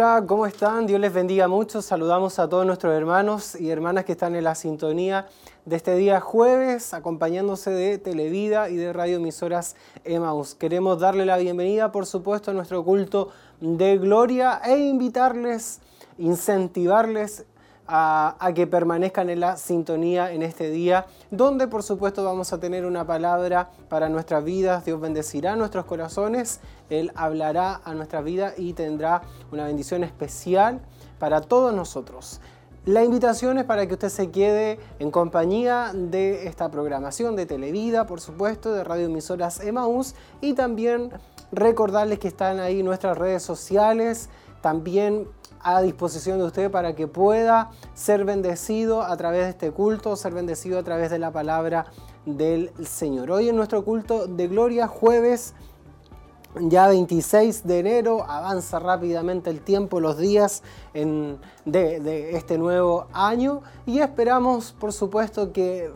Hola, ¿cómo están? Dios les bendiga mucho. Saludamos a todos nuestros hermanos y hermanas que están en la sintonía de este día jueves, acompañándose de Televida y de Radio Emisoras Emaus. Queremos darle la bienvenida, por supuesto, a nuestro culto de gloria e invitarles, incentivarles a, que permanezcan en la sintonía en este día, donde por supuesto vamos a tener una palabra para nuestras vidas. Dios bendecirá nuestros corazones, Él hablará a nuestra vida y tendrá una bendición especial para todos nosotros. La invitación es para que usted se quede en compañía de esta programación de Televida, por supuesto, de Radio Emisoras Emaús y también recordarles que están ahí nuestras redes sociales, también a disposición de usted para que pueda ser bendecido a través de este culto, ser bendecido a través de la palabra del Señor. Hoy en nuestro culto de gloria, jueves ya 26 de enero, avanza rápidamente el tiempo, los días de, de este nuevo año y esperamos por supuesto que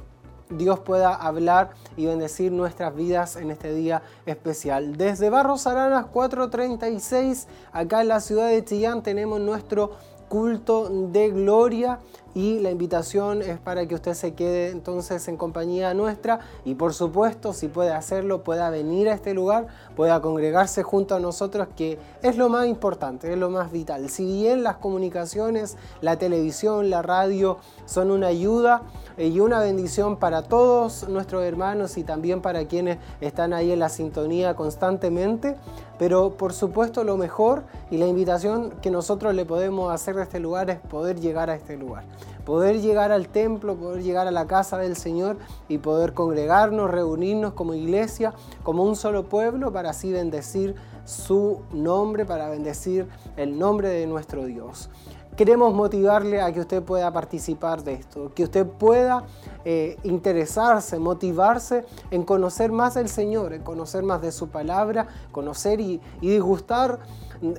Dios pueda hablar y bendecir nuestras vidas en este día especial. Desde Barros Aranas 436, acá en la ciudad de Chillán, tenemos nuestro culto de gloria y la invitación es para que usted se quede entonces en compañía nuestra y por supuesto si puede hacerlo pueda venir a este lugar, pueda congregarse junto a nosotros que es lo más importante, es lo más vital. Si bien las comunicaciones, la televisión, la radio son una ayuda y una bendición para todos nuestros hermanos y también para quienes están ahí en la sintonía constantemente, pero por supuesto lo mejor y la invitación que nosotros le podemos hacer de este lugar es poder llegar a este lugar poder llegar al templo, poder llegar a la casa del Señor y poder congregarnos, reunirnos como iglesia, como un solo pueblo, para así bendecir su nombre, para bendecir el nombre de nuestro Dios. Queremos motivarle a que usted pueda participar de esto, que usted pueda eh, interesarse, motivarse en conocer más del Señor, en conocer más de su palabra, conocer y, y disgustar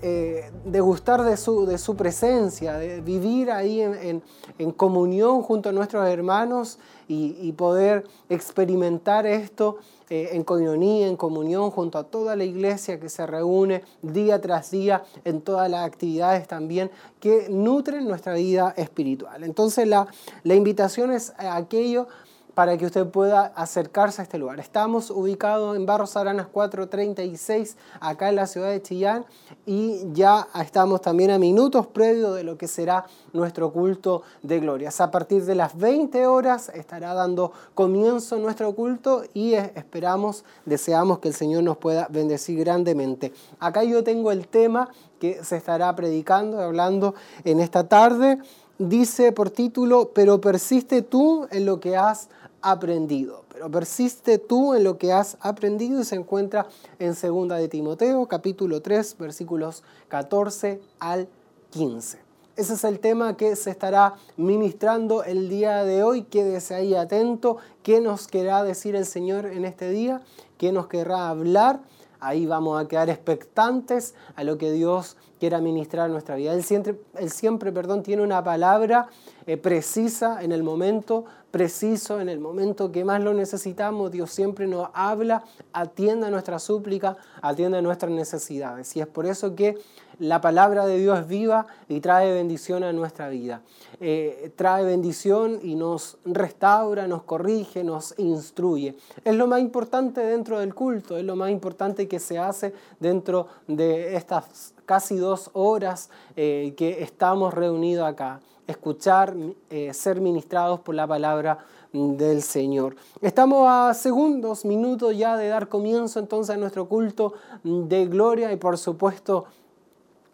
eh, degustar de su, de su presencia, de vivir ahí en, en, comunión junto a nuestros hermanos y, poder experimentar esto eh, en coinonía, en comunión junto a toda la iglesia que se reúne día tras día en todas las actividades también que nutren nuestra vida espiritual. Entonces la, la invitación es a aquello para que usted pueda acercarse a este lugar. Estamos ubicados en Barros Aranas 436, acá en la ciudad de Chillán, y ya estamos también a minutos previos de lo que será nuestro culto de glorias. A partir de las 20 horas estará dando comienzo nuestro culto y esperamos, deseamos que el Señor nos pueda bendecir grandemente. Acá yo tengo el tema que se estará predicando, hablando en esta tarde. Dice por título, pero persiste tú en lo que has aprendido. Pero persiste tú en lo que has aprendido y se encuentra en 2 de Timoteo, capítulo 3, versículos 14 al 15. Ese es el tema que se estará ministrando el día de hoy. Quédese ahí atento. ¿Qué nos querrá decir el Señor en este día? ¿Qué nos querrá hablar? Ahí vamos a quedar expectantes a lo que Dios quiera ministrar nuestra vida. Él siempre, siempre perdón, tiene una palabra eh, precisa en el momento preciso, en el momento que más lo necesitamos. Dios siempre nos habla, atienda nuestra súplica, atienda nuestras necesidades. Y es por eso que la palabra de Dios es viva y trae bendición a nuestra vida. Eh, trae bendición y nos restaura, nos corrige, nos instruye. Es lo más importante dentro del culto, es lo más importante que se hace dentro de estas casi dos horas eh, que estamos reunidos acá escuchar, eh, ser ministrados por la palabra del Señor. Estamos a segundos, minutos ya de dar comienzo entonces a nuestro culto de gloria y por supuesto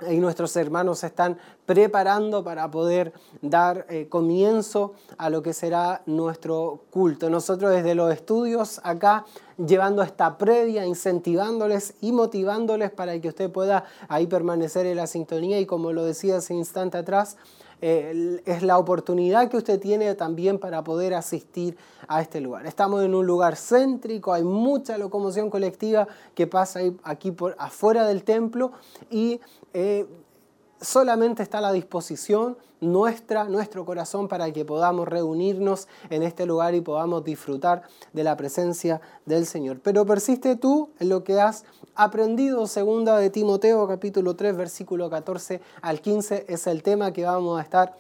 y nuestros hermanos se están preparando para poder dar eh, comienzo a lo que será nuestro culto. Nosotros desde los estudios acá llevando esta previa, incentivándoles y motivándoles para que usted pueda ahí permanecer en la sintonía y como lo decía hace instante atrás, es la oportunidad que usted tiene también para poder asistir a este lugar. Estamos en un lugar céntrico, hay mucha locomoción colectiva que pasa aquí por afuera del templo y eh, solamente está a la disposición nuestra, nuestro corazón para que podamos reunirnos en este lugar y podamos disfrutar de la presencia del Señor. Pero persiste tú en lo que has aprendido. Segunda de Timoteo capítulo 3 versículo 14 al 15 es el tema que vamos a estar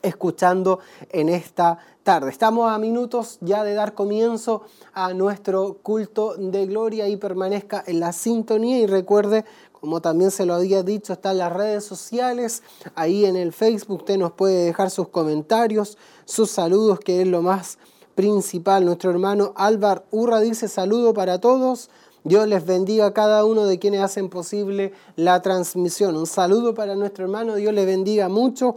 escuchando en esta tarde. Estamos a minutos ya de dar comienzo a nuestro culto de gloria y permanezca en la sintonía y recuerde como también se lo había dicho, está en las redes sociales, ahí en el Facebook usted nos puede dejar sus comentarios, sus saludos, que es lo más principal. Nuestro hermano Álvar Urra dice saludo para todos. Dios les bendiga a cada uno de quienes hacen posible la transmisión. Un saludo para nuestro hermano, Dios les bendiga mucho.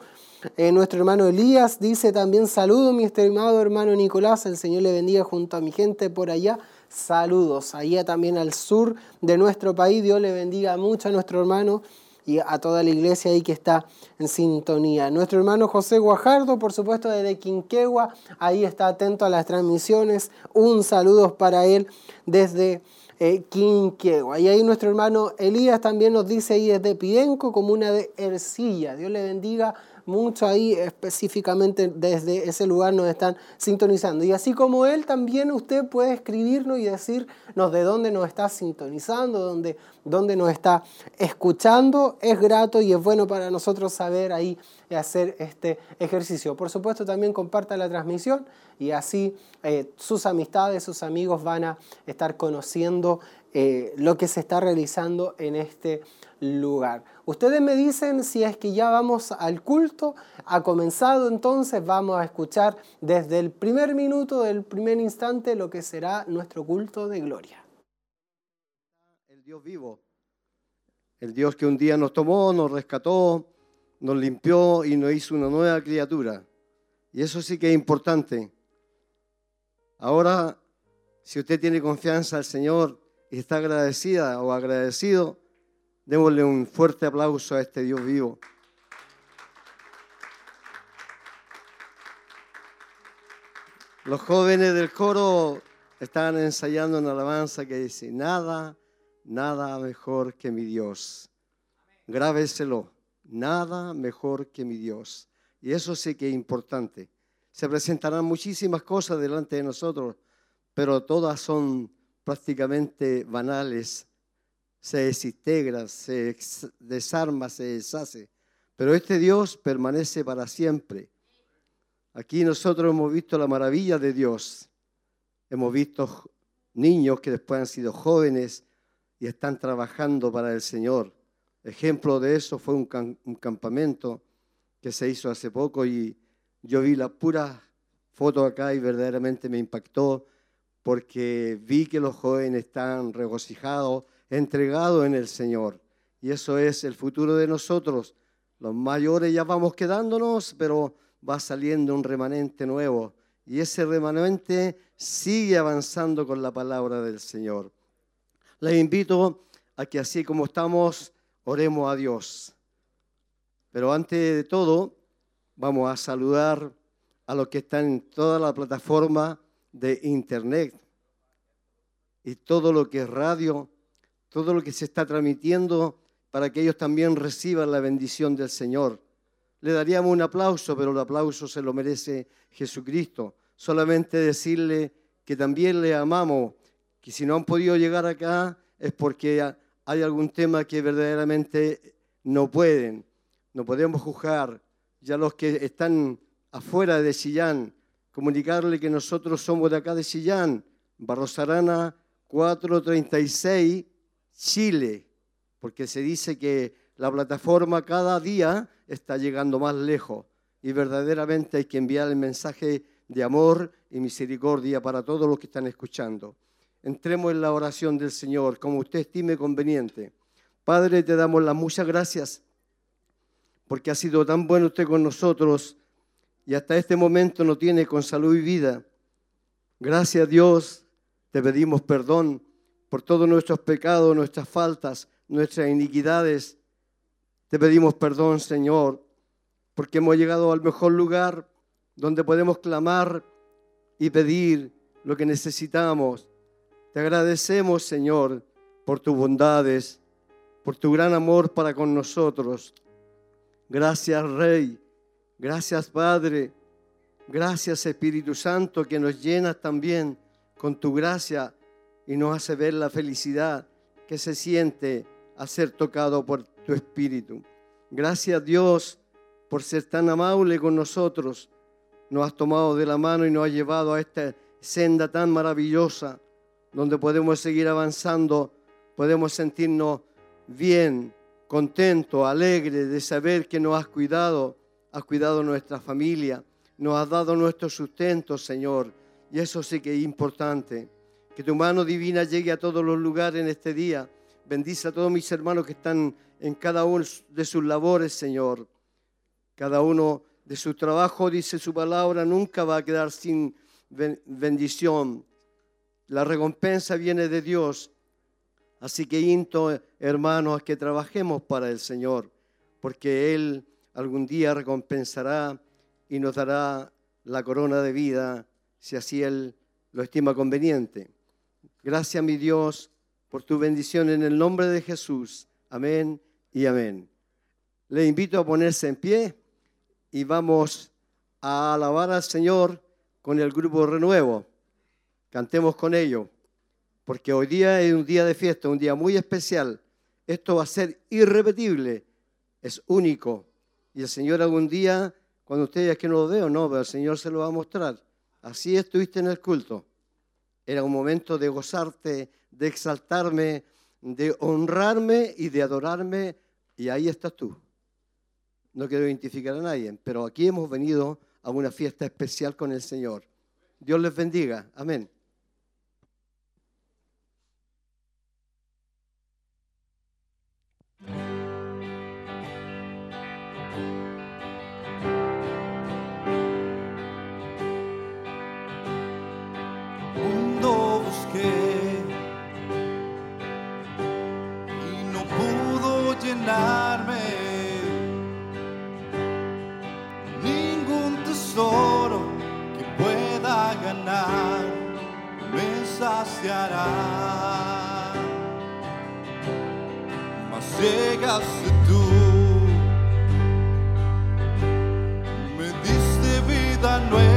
Eh, nuestro hermano Elías dice también saludo, mi estimado hermano Nicolás, el Señor le bendiga junto a mi gente por allá. Saludos, allá también al sur de nuestro país. Dios le bendiga mucho a nuestro hermano y a toda la iglesia ahí que está en sintonía. Nuestro hermano José Guajardo, por supuesto, desde Quinquegua, ahí está atento a las transmisiones. Un saludo para él desde eh, Quinquegua. Y ahí nuestro hermano Elías también nos dice ahí desde Pidenco, comuna de Ercilla. Dios le bendiga mucho ahí específicamente desde ese lugar nos están sintonizando. Y así como él, también usted puede escribirnos y decirnos de dónde nos está sintonizando, dónde, dónde nos está escuchando. Es grato y es bueno para nosotros saber ahí hacer este ejercicio. Por supuesto, también comparta la transmisión y así eh, sus amistades, sus amigos van a estar conociendo eh, lo que se está realizando en este lugar. Ustedes me dicen si es que ya vamos al culto, ha comenzado entonces, vamos a escuchar desde el primer minuto, del primer instante, lo que será nuestro culto de gloria. El Dios vivo, el Dios que un día nos tomó, nos rescató, nos limpió y nos hizo una nueva criatura. Y eso sí que es importante. Ahora, si usted tiene confianza al Señor y está agradecida o agradecido, Démosle un fuerte aplauso a este Dios vivo. Los jóvenes del coro están ensayando una alabanza que dice, nada, nada mejor que mi Dios. Grábeselo, nada mejor que mi Dios. Y eso sí que es importante. Se presentarán muchísimas cosas delante de nosotros, pero todas son prácticamente banales se desintegra, se desarma, se deshace. Pero este Dios permanece para siempre. Aquí nosotros hemos visto la maravilla de Dios. Hemos visto niños que después han sido jóvenes y están trabajando para el Señor. Ejemplo de eso fue un, campamento que se hizo hace poco y yo vi la pura foto acá y verdaderamente me impactó porque vi que los jóvenes están regocijados, entregado en el Señor. Y eso es el futuro de nosotros. Los mayores ya vamos quedándonos, pero va saliendo un remanente nuevo. Y ese remanente sigue avanzando con la palabra del Señor. Les invito a que así como estamos, oremos a Dios. Pero antes de todo, vamos a saludar a los que están en toda la plataforma de Internet y todo lo que es radio todo lo que se está transmitiendo para que ellos también reciban la bendición del Señor. Le daríamos un aplauso, pero el aplauso se lo merece Jesucristo. Solamente decirle que también le amamos, que si no han podido llegar acá es porque hay algún tema que verdaderamente no pueden, no podemos juzgar. Ya los que están afuera de Chillán, comunicarle que nosotros somos de acá de Chillán, Barrosarana 436 Chile, porque se dice que la plataforma cada día está llegando más lejos y verdaderamente hay que enviar el mensaje de amor y misericordia para todos los que están escuchando. Entremos en la oración del Señor, como usted estime conveniente. Padre, te damos las muchas gracias porque ha sido tan bueno usted con nosotros y hasta este momento nos tiene con salud y vida. Gracias Dios, te pedimos perdón por todos nuestros pecados, nuestras faltas, nuestras iniquidades. Te pedimos perdón, Señor, porque hemos llegado al mejor lugar donde podemos clamar y pedir lo que necesitamos. Te agradecemos, Señor, por tus bondades, por tu gran amor para con nosotros. Gracias Rey, gracias Padre, gracias Espíritu Santo que nos llenas también con tu gracia y nos hace ver la felicidad que se siente a ser tocado por tu Espíritu. Gracias Dios por ser tan amable con nosotros. Nos has tomado de la mano y nos has llevado a esta senda tan maravillosa donde podemos seguir avanzando, podemos sentirnos bien, contentos, alegres de saber que nos has cuidado, has cuidado nuestra familia, nos has dado nuestro sustento, Señor. Y eso sí que es importante. Que tu mano divina llegue a todos los lugares en este día. Bendice a todos mis hermanos que están en cada uno de sus labores, Señor. Cada uno de su trabajo, dice su palabra, nunca va a quedar sin bendición. La recompensa viene de Dios. Así que into, hermanos, a que trabajemos para el Señor, porque Él algún día recompensará y nos dará la corona de vida, si así Él lo estima conveniente. Gracias, mi Dios, por tu bendición en el nombre de Jesús. Amén y amén. Le invito a ponerse en pie y vamos a alabar al Señor con el grupo Renuevo. Cantemos con ellos, porque hoy día es un día de fiesta, un día muy especial. Esto va a ser irrepetible, es único. Y el Señor algún día, cuando ustedes que no lo veo, no, pero el Señor se lo va a mostrar. Así estuviste en el culto. Era un momento de gozarte, de exaltarme, de honrarme y de adorarme. Y ahí estás tú no quiero identificar a nadie, pero aquí hemos venido a una fiesta especial con el Señor. Dios les bendiga. Amén. Saciará. Mas llegaste tú, me diste vida nueva.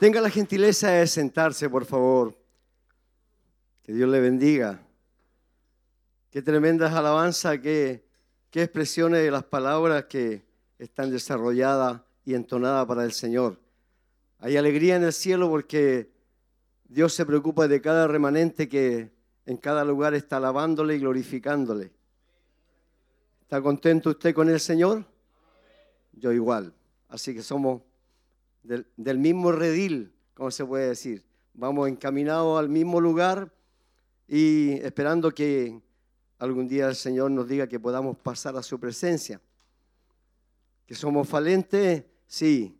Tenga la gentileza de sentarse, por favor. Que Dios le bendiga. Qué tremendas alabanzas, qué, qué expresiones de las palabras que están desarrolladas y entonadas para el Señor. Hay alegría en el cielo porque Dios se preocupa de cada remanente que en cada lugar está alabándole y glorificándole. ¿Está contento usted con el Señor? Yo igual. Así que somos del, mismo redil, como se puede decir. Vamos encaminados al mismo lugar y esperando que algún día el Señor nos diga que podamos pasar a su presencia. Que somos falentes, sí,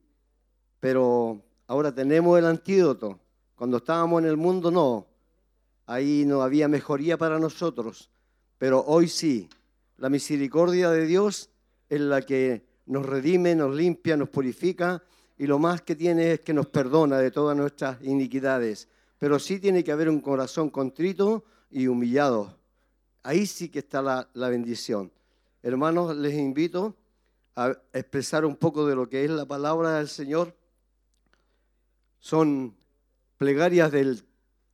pero ahora tenemos el antídoto. Cuando estábamos en el mundo, no. Ahí no había mejoría para nosotros, pero hoy sí. La misericordia de Dios es la que nos redime, nos limpia, nos purifica y lo más que tiene es que nos perdona de todas nuestras iniquidades. Pero sí tiene que haber un corazón contrito y humillado. Ahí sí que está la, la bendición. Hermanos, les invito a expresar un poco de lo que es la palabra del Señor. Son plegarias del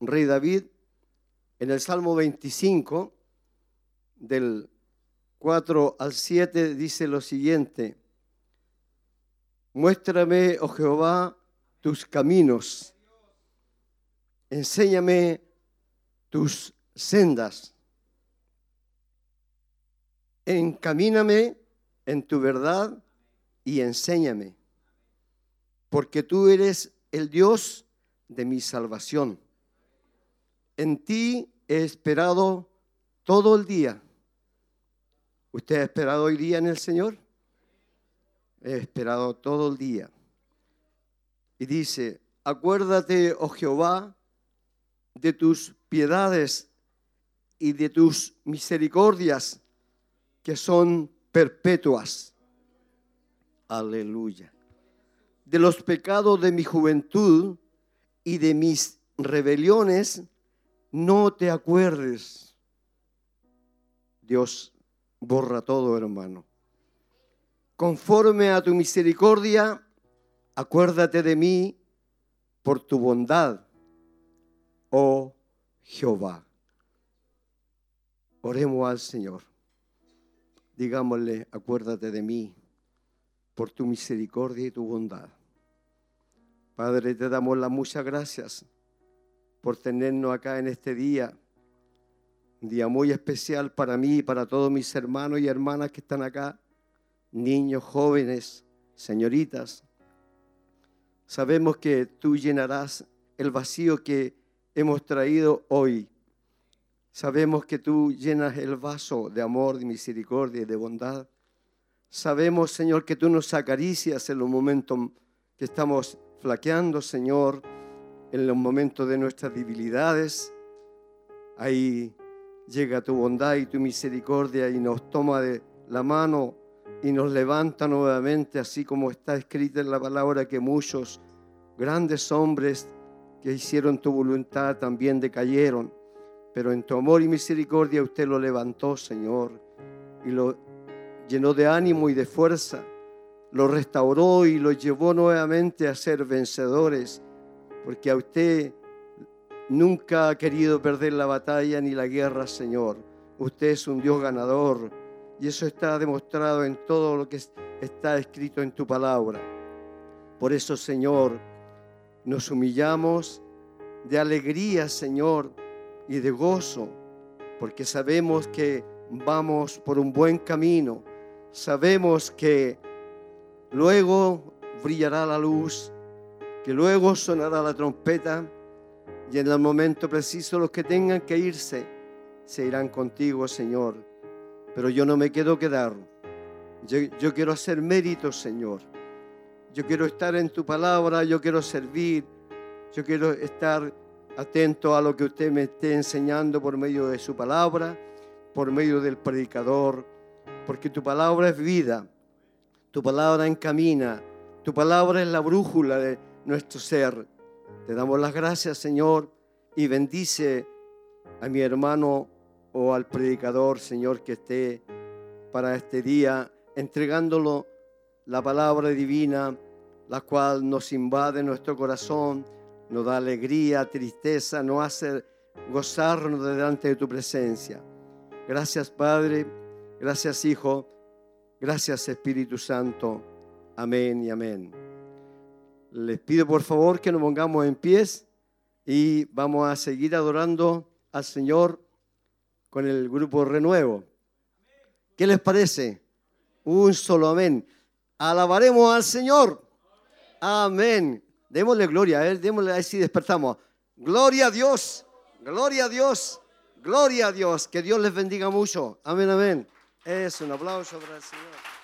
rey David en el Salmo 25, del 4 al 7, dice lo siguiente. Muéstrame, oh Jehová, tus caminos. Enséñame tus sendas. Encamíname en tu verdad y enséñame, porque tú eres el Dios de mi salvación. En ti he esperado todo el día. ¿Usted ha esperado hoy día en el Señor? He esperado todo el día. Y dice, acuérdate, oh Jehová, de tus piedades y de tus misericordias que son perpetuas. Aleluya. De los pecados de mi juventud y de mis rebeliones, no te acuerdes. Dios borra todo, hermano. Conforme a tu misericordia, acuérdate de mí por tu bondad, oh Jehová. Oremos al Señor. Digámosle, acuérdate de mí por tu misericordia y tu bondad. Padre, te damos las muchas gracias por tenernos acá en este día. Un día muy especial para mí y para todos mis hermanos y hermanas que están acá, niños, jóvenes, señoritas. Sabemos que tú llenarás el vacío que hemos traído hoy. Sabemos que tú llenas el vaso de amor, de misericordia y de bondad. Sabemos, Señor, que tú nos acaricias en los momentos que estamos flaqueando, Señor, en los momentos de nuestras debilidades. Ahí llega tu bondad y tu misericordia y nos toma de la mano y nos levanta nuevamente, así como está escrito en la palabra que muchos grandes hombres que hicieron tu voluntad también decayeron. Pero en tu amor y misericordia usted lo levantó, Señor, y lo llenó de ánimo y de fuerza, lo restauró y lo llevó nuevamente a ser vencedores, porque a usted nunca ha querido perder la batalla ni la guerra, Señor. Usted es un Dios ganador y eso está demostrado en todo lo que está escrito en tu palabra. Por eso, Señor, nos humillamos de alegría, Señor, y de gozo, porque sabemos que vamos por un buen camino. Sabemos que luego brillará la luz, que luego sonará la trompeta y en el momento preciso los que tengan que irse se irán contigo, Señor. Pero yo no me quiero quedar. Yo, yo quiero hacer mérito, Señor. Yo quiero estar en tu palabra, yo quiero servir, yo quiero estar atento a lo que usted me esté enseñando por medio de su palabra, por medio del predicador, porque tu palabra es vida, tu palabra encamina, tu palabra es la brújula de nuestro ser. Te damos las gracias, Señor, y bendice a mi hermano o al predicador, Señor, que esté para este día entregándolo la palabra divina la cual nos invade nuestro corazón, nos da alegría, tristeza, nos hace gozarnos delante de tu presencia. Gracias Padre, gracias Hijo, gracias Espíritu Santo. Amén y amén. Les pido por favor que nos pongamos en pies y vamos a seguir adorando al Señor con el grupo Renuevo. ¿Qué les parece? Un solo amén. Alabaremos al Señor. Amén. Démosle gloria a démosle ahí si despertamos. Gloria a Dios, gloria a Dios, gloria a Dios. Que Dios les bendiga mucho. Amén, amén. Es un aplauso para el Señor.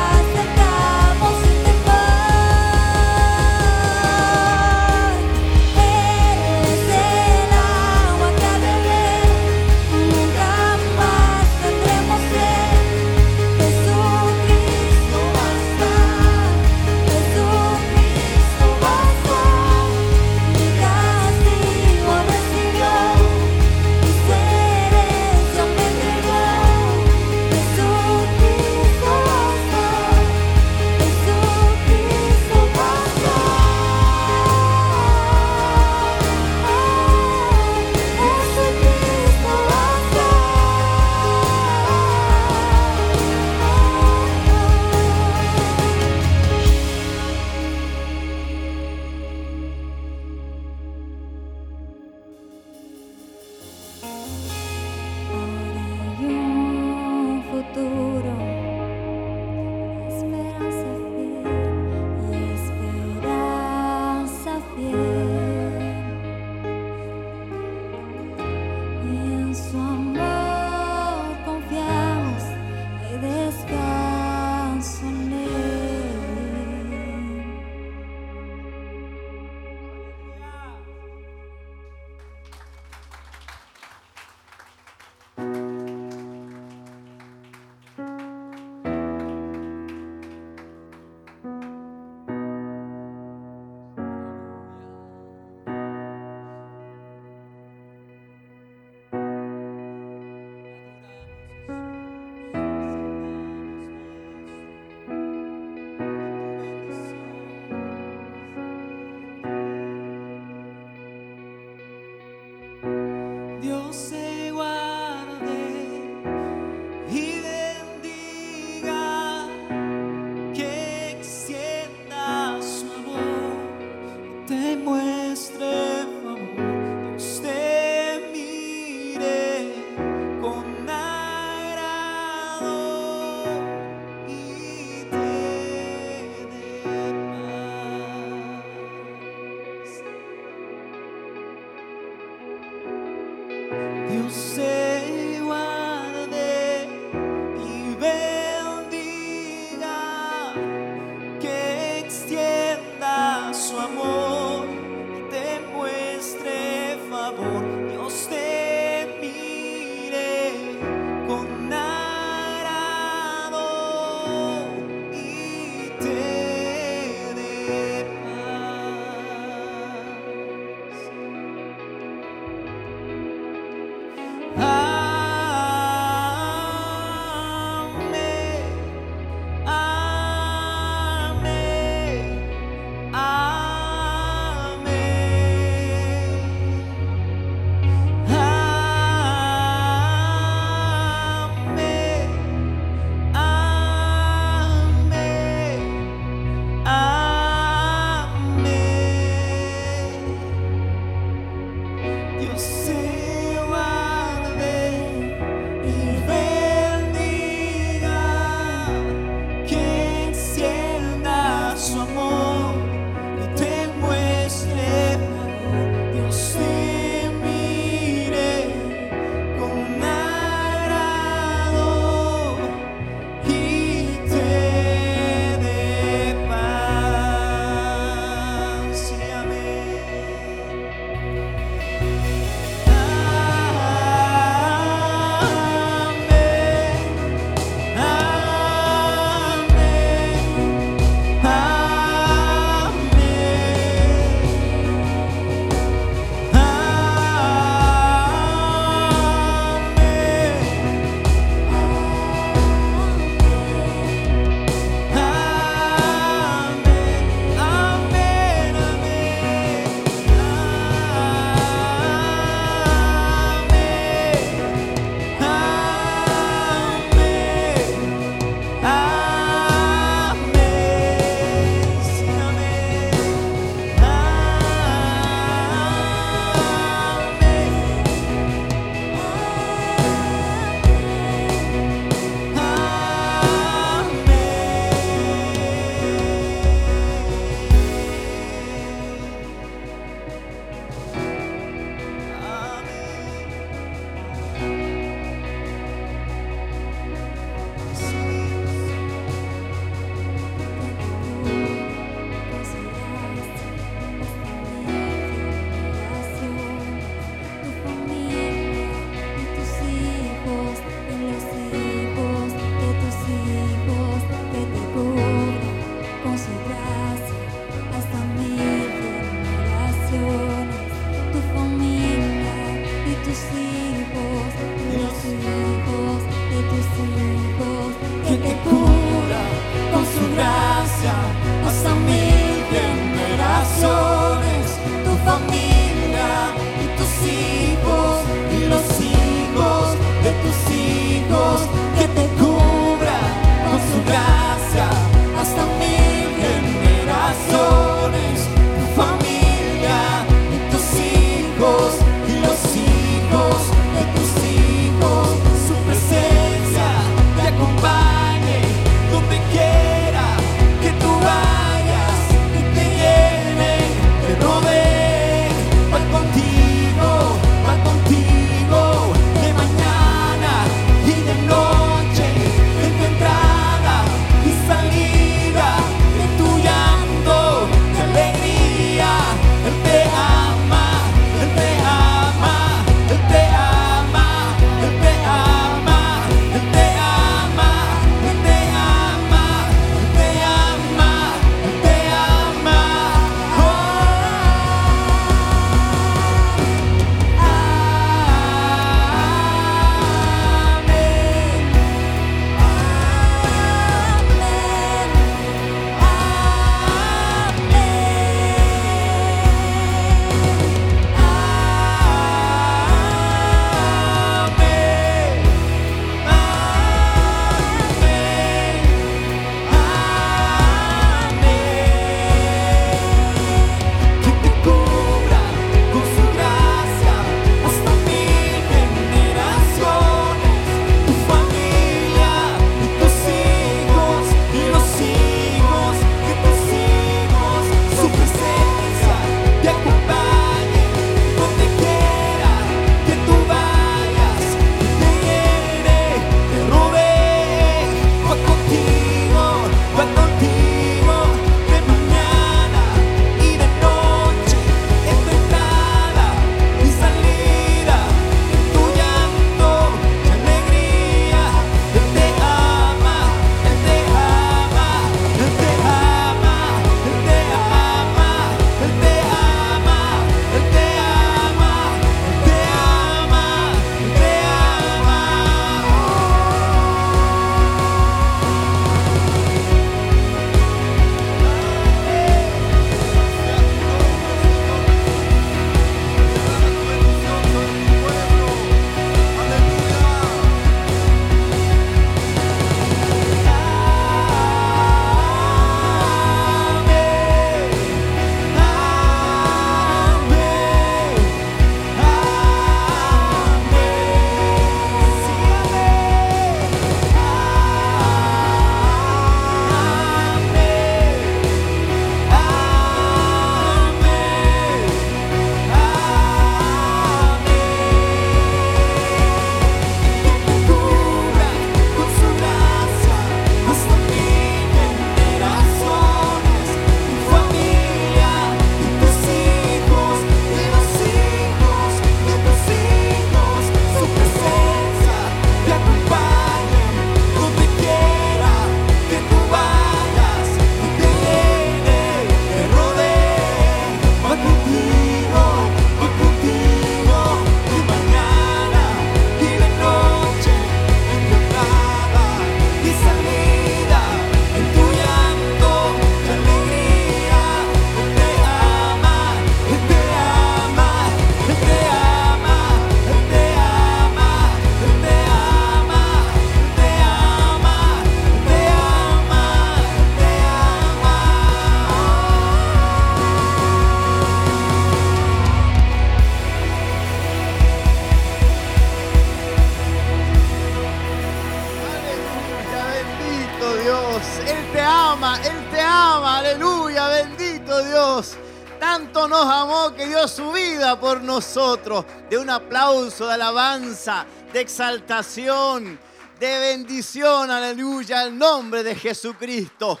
De alabanza, de exaltación, de bendición, aleluya, al nombre de Jesucristo.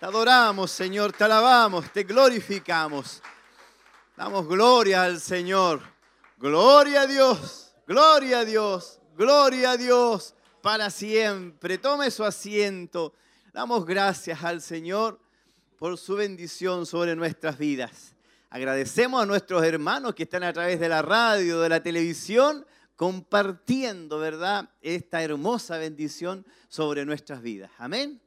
Te adoramos, Señor, te alabamos, te glorificamos. Damos gloria al Señor. Gloria a Dios, gloria a Dios, gloria a Dios para siempre. Tome su asiento. Damos gracias al Señor por su bendición sobre nuestras vidas. Agradecemos a nuestros hermanos que están a través de la radio, de la televisión, compartiendo, ¿verdad?, esta hermosa bendición sobre nuestras vidas. Amén.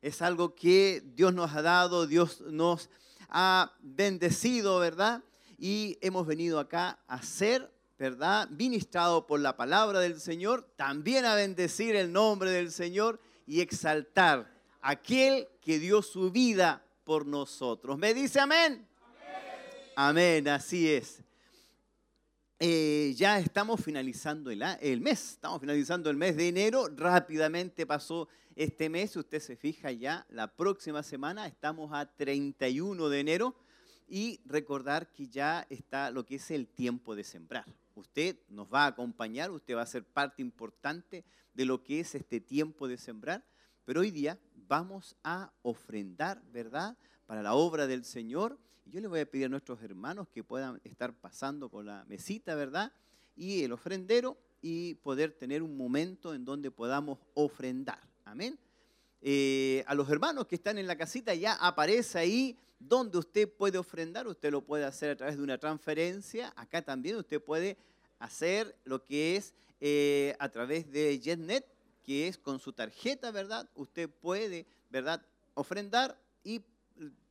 Es algo que Dios nos ha dado, Dios nos ha bendecido, ¿verdad? Y hemos venido acá a ser, ¿verdad? Ministrado por la palabra del Señor, también a bendecir el nombre del Señor y exaltar a aquel que dio su vida por nosotros. ¿Me dice amén? Amén, así es. Eh, ya estamos finalizando el, mes, estamos finalizando el mes de enero, rápidamente pasó este mes, usted se fija ya, la próxima semana estamos a 31 de enero y recordar que ya está lo que es el tiempo de sembrar. Usted nos va a acompañar, usted va a ser parte importante de lo que es este tiempo de sembrar, pero hoy día vamos a ofrendar, ¿verdad?, para la obra del Señor. Yo le voy a pedir a nuestros hermanos que puedan estar pasando con la mesita, ¿verdad? Y el ofrendero y poder tener un momento en donde podamos ofrendar. Amén. Eh, a los hermanos que están en la casita ya aparece ahí donde usted puede ofrendar. Usted lo puede hacer a través de una transferencia. Acá también usted puede hacer lo que es eh, a través de JetNet, que es con su tarjeta, ¿verdad? Usted puede, ¿verdad? Ofrendar y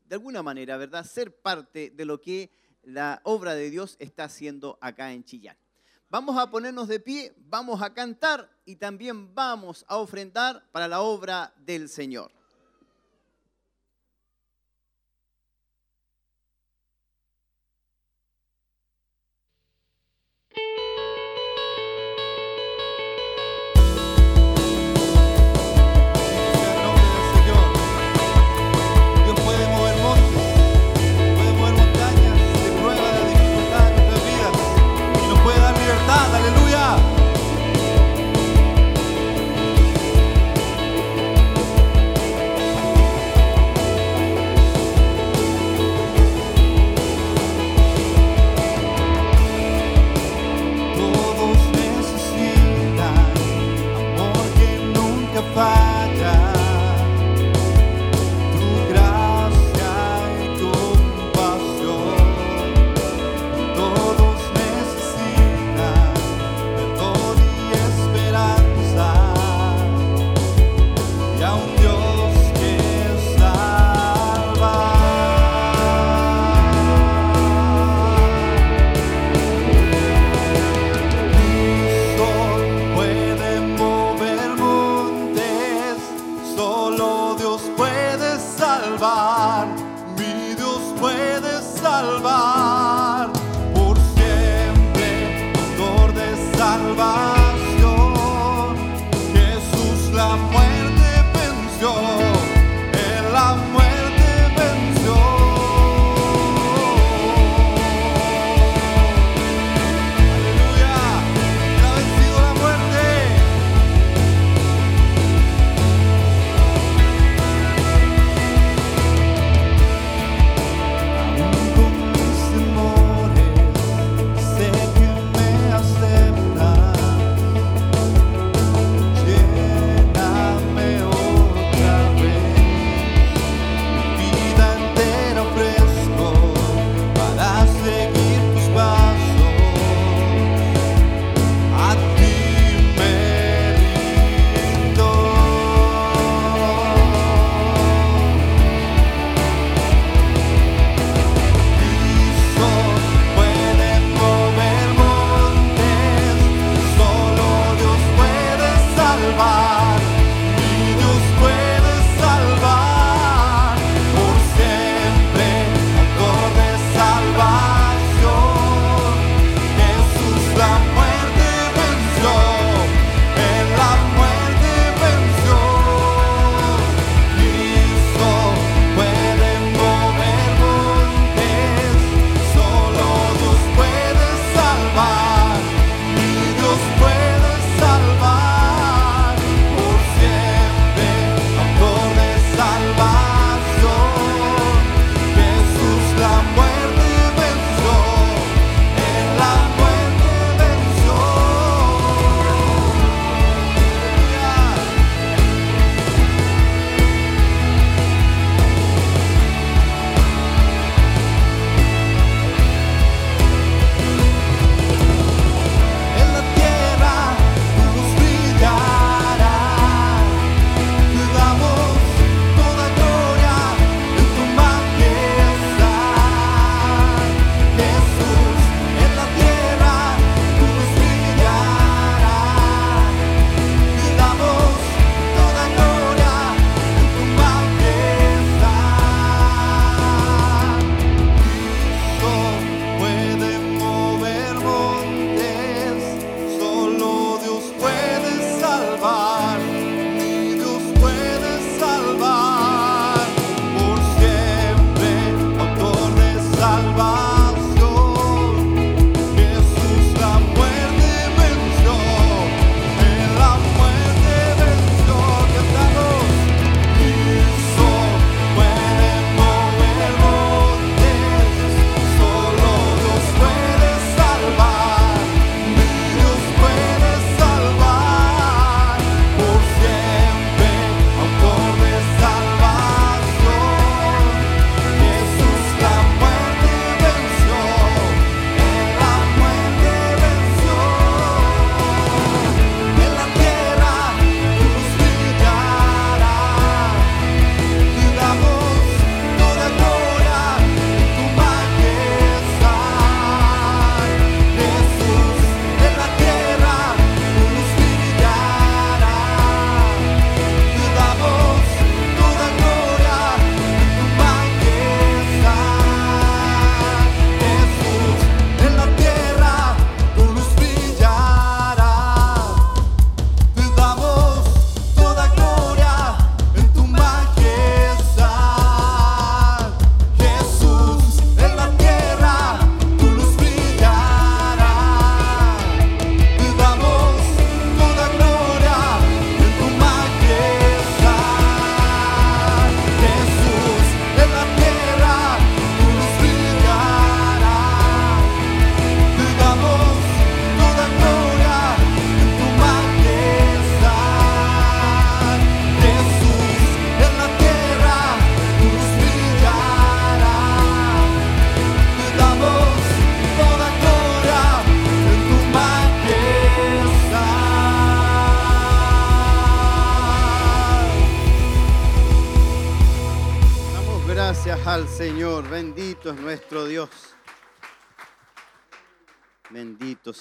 de alguna manera, ¿verdad? Ser parte de lo que la obra de Dios está haciendo acá en Chillán. Vamos a ponernos de pie, vamos a cantar y también vamos a ofrendar para la obra del Señor.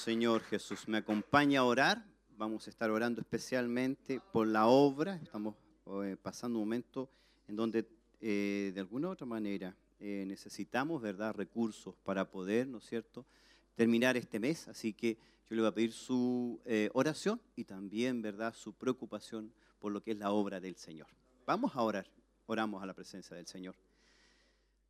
Señor Jesús. Me acompaña a orar. Vamos a estar orando especialmente por la obra. Estamos eh, pasando un momento en donde eh, de alguna u otra manera eh, necesitamos, ¿verdad?, recursos para poder, ¿no es cierto?, terminar este mes. Así que yo le voy a pedir su oración y también, ¿verdad?, su preocupación por lo que es la obra del Señor. Vamos a orar. Oramos a la presencia del Señor.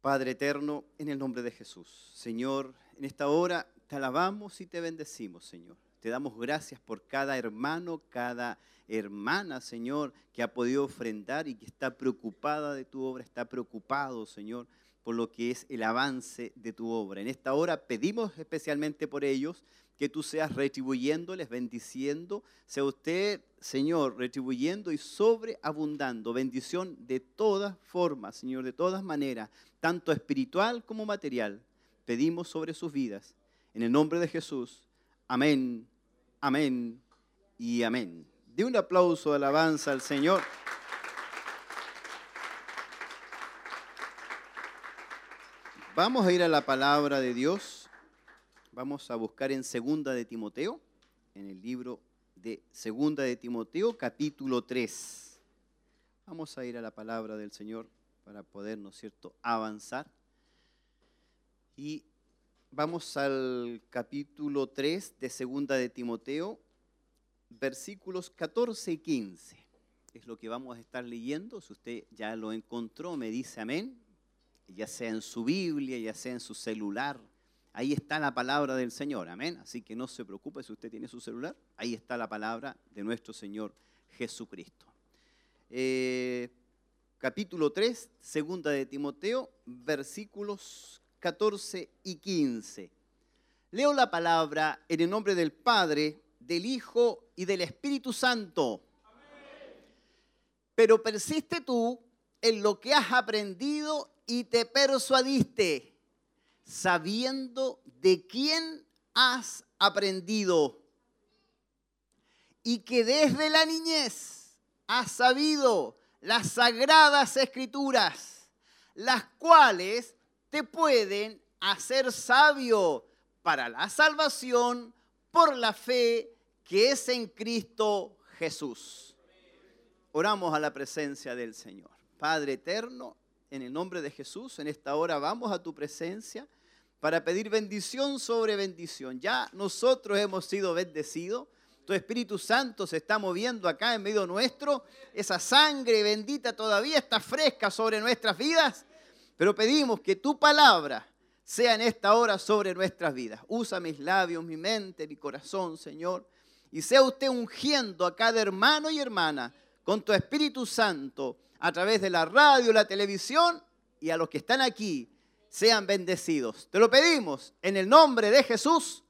Padre eterno, en el nombre de Jesús. Señor, en esta hora te alabamos y te bendecimos, Señor. Te damos gracias por cada hermano, cada hermana, Señor, que ha podido ofrendar y que está preocupada de tu obra, está preocupado, Señor, por lo que es el avance de tu obra. En esta hora pedimos especialmente por ellos que tú seas retribuyéndoles, bendiciendo, sea usted, Señor, retribuyendo y sobreabundando, bendición de todas formas, Señor, de todas maneras, tanto espiritual como material. Pedimos sobre sus vidas. En el nombre de Jesús. Amén, amén y amén. De un aplauso de alabanza al Señor. Vamos a ir a la palabra de Dios. Vamos a buscar en Segunda de Timoteo, en el libro de Segunda de Timoteo, capítulo 3. Vamos a ir a la palabra del Señor para poder, ¿no es cierto?, avanzar. Y vamos al capítulo 3 de Segunda de Timoteo, versículos 14 y 15. Es lo que vamos a estar leyendo. Si usted ya lo encontró, me dice amén. Ya sea en su Biblia, ya sea en su celular. Ahí está la palabra del Señor, amén. Así que no se preocupe si usted tiene su celular. Ahí está la palabra de nuestro Señor Jesucristo. Eh, capítulo 3, segunda de Timoteo, versículos 14 y 15. Leo la palabra en el nombre del Padre, del Hijo y del Espíritu Santo. Pero persiste tú en lo que has aprendido y te persuadiste, sabiendo de quién has aprendido y que desde la niñez has sabido las sagradas escrituras, las cuales te pueden hacer sabio para la salvación por la fe que es en Cristo Jesús. Oramos a la presencia del Señor. Padre eterno, en el nombre de Jesús, en esta hora vamos a tu presencia para pedir bendición sobre bendición. Ya nosotros hemos sido bendecidos. Tu Espíritu Santo se está moviendo acá en medio nuestro. Esa sangre bendita todavía está fresca sobre nuestras vidas. Pero pedimos que tu palabra sea en esta hora sobre nuestras vidas. Usa mis labios, mi mente, mi corazón, Señor. Y sea usted ungiendo a cada hermano y hermana con tu Espíritu Santo a través de la radio, la televisión y a los que están aquí sean bendecidos. Te lo pedimos en el nombre de Jesús.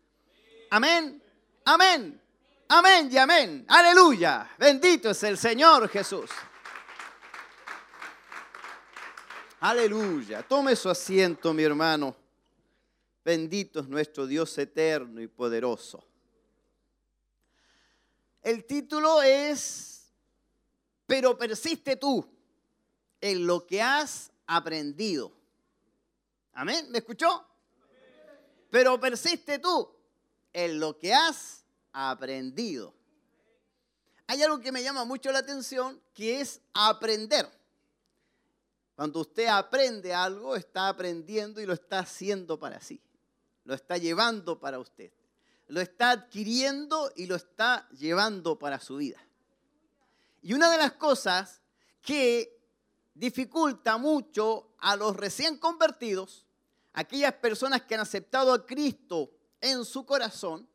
Amén, amén, amén y amén. Aleluya. Bendito es el Señor Jesús. Aleluya. Tome su asiento, mi hermano. Bendito es nuestro Dios eterno y poderoso. El título es, pero persiste tú en lo que has aprendido. Amén, ¿me escuchó? Pero persiste tú en lo que has aprendido. Hay algo que me llama mucho la atención, que es aprender. Cuando usted aprende algo, está aprendiendo y lo está haciendo para sí. Lo está llevando para usted. Lo está adquiriendo y lo está llevando para su vida. Y una de las cosas que dificulta mucho a los recién convertidos, aquellas personas que han aceptado a Cristo en su corazón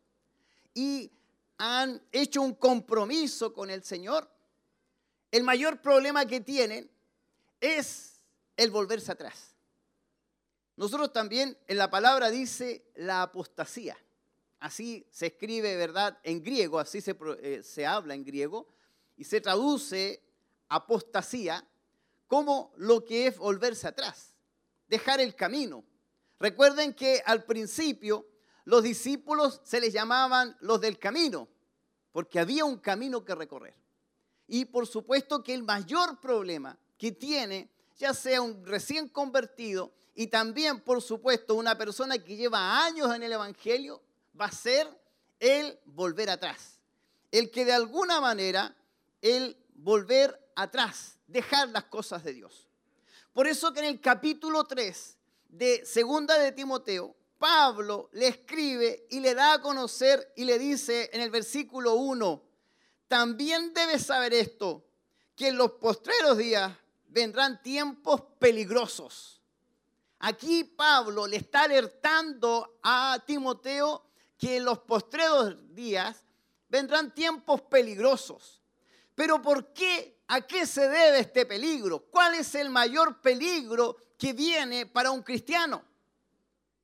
y han hecho un compromiso con el Señor, el mayor problema que tienen es el volverse atrás. Nosotros también en la palabra dice la apostasía. Así se escribe, ¿verdad? En griego, así se, eh, se habla en griego y se traduce apostasía como lo que es volverse atrás, dejar el camino. Recuerden que al principio los discípulos se les llamaban los del camino, porque había un camino que recorrer. Y por supuesto que el mayor problema que tiene ya sea un recién convertido y también, por supuesto, una persona que lleva años en el Evangelio, va a ser el volver atrás. El que de alguna manera, el volver atrás, dejar las cosas de Dios. Por eso que en el capítulo 3 de Segunda de Timoteo, Pablo le escribe y le da a conocer y le dice en el versículo 1, también debes saber esto, que en los postreros días vendrán tiempos peligrosos. Aquí Pablo le está alertando a Timoteo que en los postreros días vendrán tiempos peligrosos. Pero ¿por qué? ¿A qué se debe este peligro? ¿Cuál es el mayor peligro que viene para un cristiano?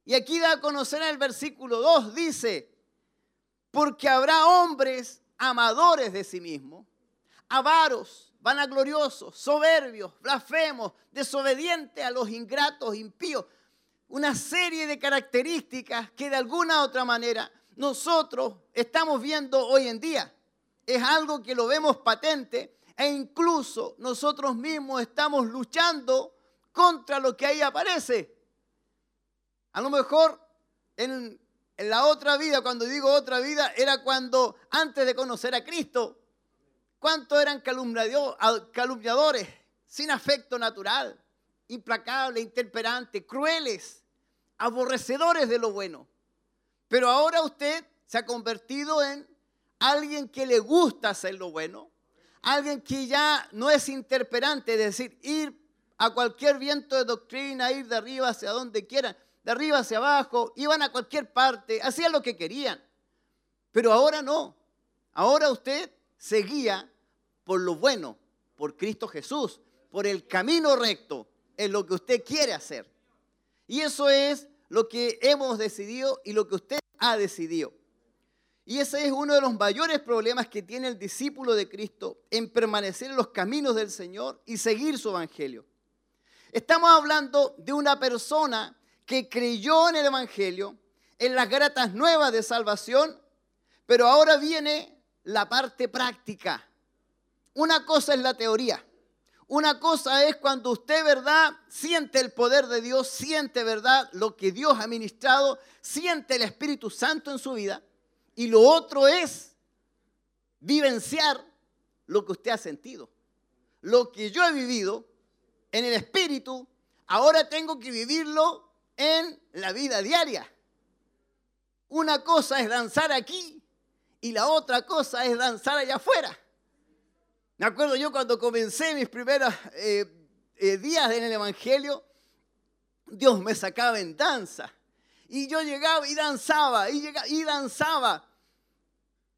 Y aquí da a conocer el versículo 2, dice, porque habrá hombres amadores de sí mismos, avaros, vanagloriosos, soberbios, blasfemos, desobedientes a los ingratos, impíos. Una serie de características que de alguna u otra manera nosotros estamos viendo hoy en día. Es algo que lo vemos patente e incluso nosotros mismos estamos luchando contra lo que ahí aparece. A lo mejor en, en la otra vida, cuando digo otra vida, era cuando antes de conocer a Cristo, ¿cuántos eran calumniadores, sin afecto natural, implacables, intemperantes, crueles, aborrecedores de lo bueno? Pero ahora usted se ha convertido en alguien que le gusta hacer lo bueno, alguien que ya no es interperante, es decir, ir a cualquier viento de doctrina, ir de arriba hacia donde quieran, de arriba hacia abajo, iban a cualquier parte, hacían lo que querían. Pero ahora no. Ahora usted se guía por lo bueno, por Cristo Jesús, por el camino recto, en lo que usted quiere hacer. Y eso es lo que hemos decidido y lo que usted ha decidido. Y ese es uno de los mayores problemas que tiene el discípulo de Cristo en permanecer en los caminos del Señor y seguir su evangelio. Estamos hablando de una persona que creyó en el evangelio, en las gratas nuevas de salvación, pero ahora viene la parte práctica. Una cosa es la teoría. Una cosa es cuando usted, ¿verdad?, siente el poder de Dios, siente, ¿verdad?, lo que Dios ha ministrado, siente el Espíritu Santo en su vida. Y lo otro es vivenciar lo que usted ha sentido. Lo que yo he vivido en el Espíritu, ahora tengo que vivirlo en la vida diaria. Una cosa es danzar aquí y la otra cosa es danzar allá afuera. Me acuerdo yo cuando comencé mis primeros eh, eh, días en el Evangelio, Dios me sacaba en danza. Y yo llegaba y danzaba, y, llegaba, y danzaba.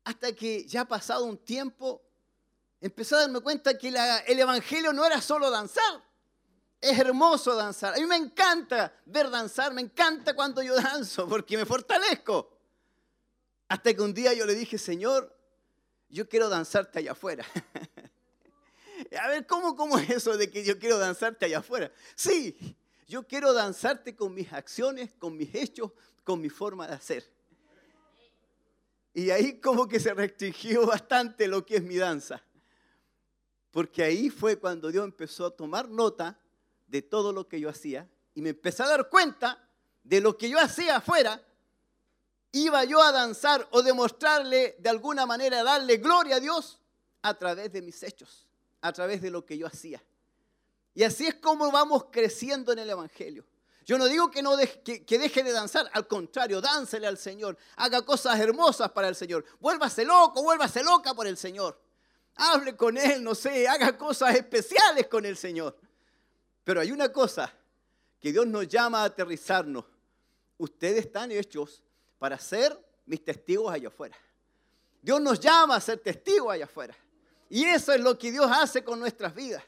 Hasta que ya pasado un tiempo, empecé a darme cuenta que el Evangelio no era solo danzar. Es hermoso danzar. A mí me encanta ver danzar, me encanta cuando yo danzo, porque me fortalezco. Hasta que un día yo le dije, Señor, yo quiero danzarte allá afuera. A ver, ¿cómo, ¿cómo es eso de que yo quiero danzarte allá afuera? Sí, yo quiero danzarte con mis acciones, con mis hechos, con mi forma de hacer. Y ahí como que se restringió bastante lo que es mi danza. Porque ahí fue cuando Dios empezó a tomar nota de todo lo que yo hacía y me empecé a dar cuenta de lo que yo hacía afuera. Iba yo a danzar o demostrarle de alguna manera, darle gloria a Dios a través de mis hechos, a través de lo que yo hacía. Y así es como vamos creciendo en el Evangelio. Yo no digo que, no que, que deje de danzar, al contrario, dánsele al Señor, haga cosas hermosas para el Señor, vuélvase loco, vuélvase loca por el Señor. Hable con Él, no sé, haga cosas especiales con el Señor. Pero hay una cosa que Dios nos llama a aterrizarnos. Ustedes están hechos para ser mis testigos allá afuera. Dios nos llama a ser testigos allá afuera. Y eso es lo que Dios hace con nuestras vidas.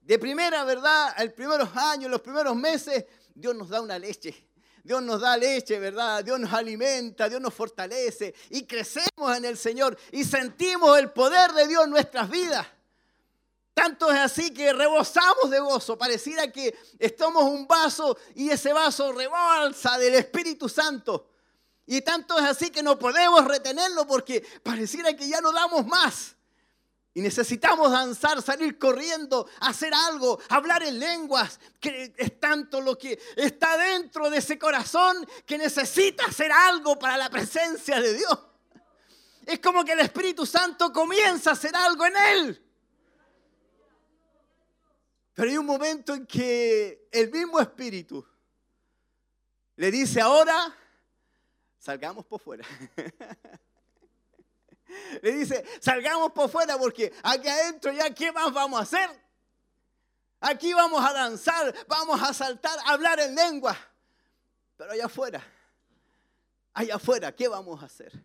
De primera verdad, los primeros años, los primeros meses, Dios nos da una leche. Dios nos da leche, ¿verdad? Dios nos alimenta, Dios nos fortalece y crecemos en el Señor y sentimos el poder de Dios en nuestras vidas. Tanto es así que rebosamos de gozo. Pareciera que estamos un vaso y ese vaso rebalsa del Espíritu Santo. Y tanto es así que no podemos retenerlo porque pareciera que ya no damos más. Y necesitamos danzar, salir corriendo, hacer algo, hablar en lenguas, que es tanto lo que está dentro de ese corazón que necesita hacer algo para la presencia de Dios. Es como que el Espíritu Santo comienza a hacer algo en él. Pero hay un momento en que el mismo Espíritu le dice ahora, salgamos por fuera. Le dice, salgamos por fuera porque aquí adentro ya, ¿qué más vamos a hacer? Aquí vamos a danzar, vamos a saltar, a hablar en lengua. Pero allá afuera, allá afuera, ¿qué vamos a hacer?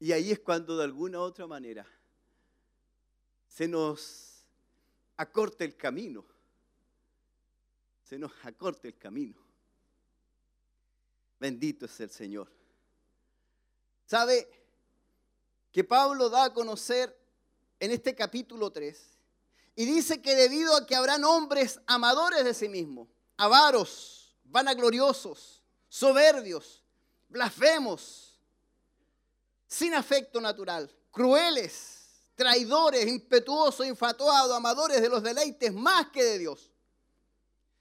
Y ahí es cuando de alguna u otra manera se nos acorta el camino. Se nos acorta el camino. Bendito es el Señor. ¿Sabe? Que Pablo da a conocer en este capítulo 3. Y dice que debido a que habrán hombres amadores de sí mismos, avaros, vanagloriosos, soberbios, blasfemos, sin afecto natural, crueles, traidores, impetuosos, infatuados, amadores de los deleites más que de Dios.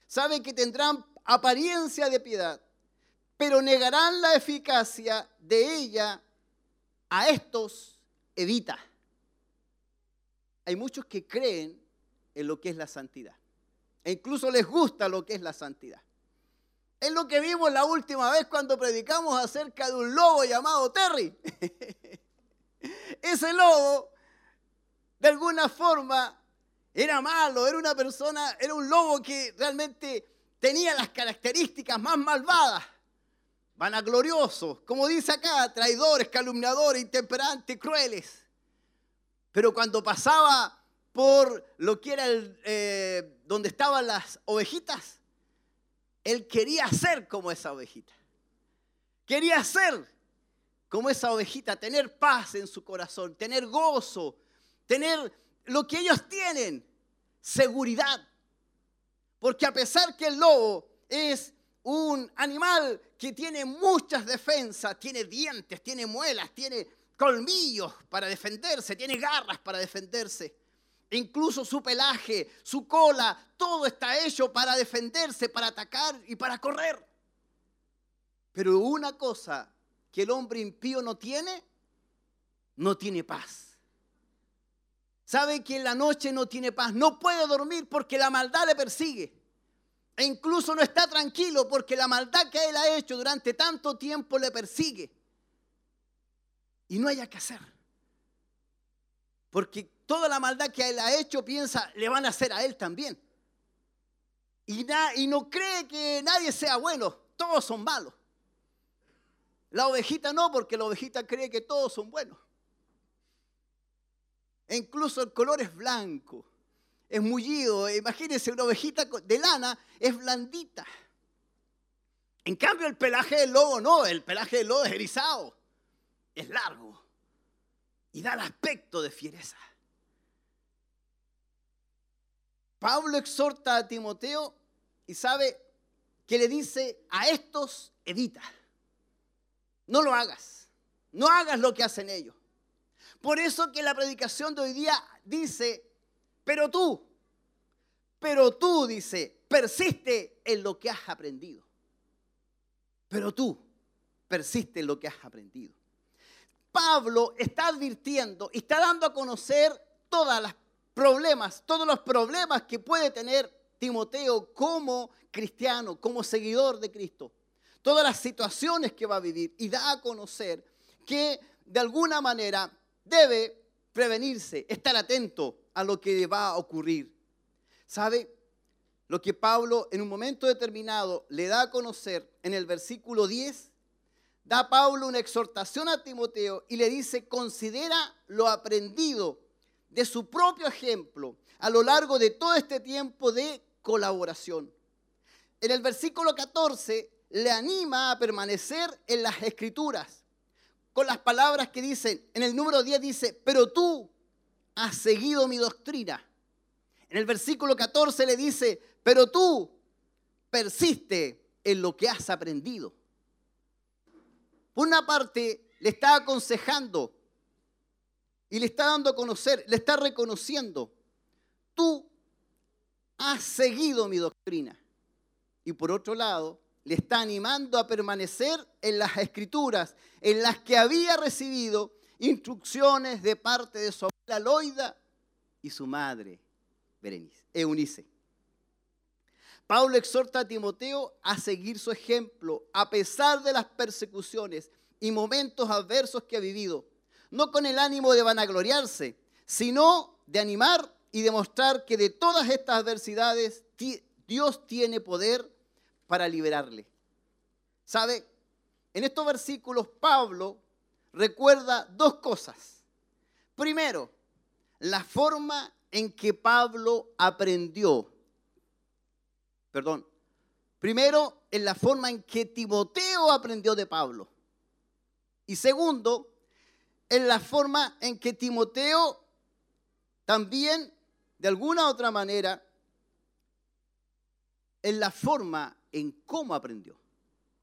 Saben que tendrán apariencia de piedad, pero negarán la eficacia de ella a estos evita. Hay muchos que creen en lo que es la santidad. E incluso les gusta lo que es la santidad. Es lo que vimos la última vez cuando predicamos acerca de un lobo llamado Terry. Ese lobo, de alguna forma, era malo, era una persona, era un lobo que realmente tenía las características más malvadas vanagloriosos, como dice acá, traidores, calumniadores, intemperantes, crueles. Pero cuando pasaba por lo que era el, eh, donde estaban las ovejitas, él quería ser como esa ovejita. Quería ser como esa ovejita, tener paz en su corazón, tener gozo, tener lo que ellos tienen, seguridad. Porque a pesar que el lobo es un animal que tiene muchas defensas, tiene dientes, tiene muelas, tiene colmillos para defenderse, tiene garras para defenderse. Incluso su pelaje, su cola, todo está hecho para defenderse, para atacar y para correr. Pero una cosa que el hombre impío no tiene, no tiene paz. Sabe que en la noche no tiene paz, no puede dormir porque la maldad le persigue. E incluso no está tranquilo porque la maldad que él ha hecho durante tanto tiempo le persigue. Y no haya que hacer. Porque toda la maldad que él ha hecho piensa, le van a hacer a él también. Y, y no cree que nadie sea bueno, todos son malos. La ovejita no, porque la ovejita cree que todos son buenos. E incluso el color es blanco es mullido. Imagínense, una ovejita de lana es blandita. En cambio, el pelaje del lobo no, el pelaje del lobo es erizado, es largo y da el aspecto de fiereza. Pablo exhorta a Timoteo y sabe que le dice a estos, evita, no lo hagas, no hagas lo que hacen ellos. Por eso que la predicación de hoy día dice, pero tú, pero tú, dice, persiste en lo que has aprendido. Pero tú, persiste en lo que has aprendido. Pablo está advirtiendo y está dando a conocer todos los problemas, todos los problemas que puede tener Timoteo como cristiano, como seguidor de Cristo. Todas las situaciones que va a vivir y da a conocer que de alguna manera debe prevenirse, estar atento a lo que va a ocurrir. ¿Sabe? Lo que Pablo en un momento determinado le da a conocer en el versículo 10, da Pablo una exhortación a Timoteo y le dice, considera lo aprendido de su propio ejemplo a lo largo de todo este tiempo de colaboración. En el versículo 14 le anima a permanecer en las escrituras con las palabras que dicen, en el número 10 dice, pero tú has seguido mi doctrina. En el versículo 14 le dice, pero tú persiste en lo que has aprendido. Por una parte, le está aconsejando y le está dando a conocer, le está reconociendo, tú has seguido mi doctrina. Y por otro lado, le está animando a permanecer en las escrituras en las que había recibido instrucciones de parte de su abuela Loida y su madre Berenice, Eunice. Pablo exhorta a Timoteo a seguir su ejemplo a pesar de las persecuciones y momentos adversos que ha vivido, no con el ánimo de vanagloriarse, sino de animar y demostrar que de todas estas adversidades Dios tiene poder para liberarle. ¿Sabe? En estos versículos Pablo recuerda dos cosas. Primero, la forma en que Pablo aprendió. Perdón. Primero, en la forma en que Timoteo aprendió de Pablo. Y segundo, en la forma en que Timoteo también, de alguna otra manera, en la forma en cómo aprendió.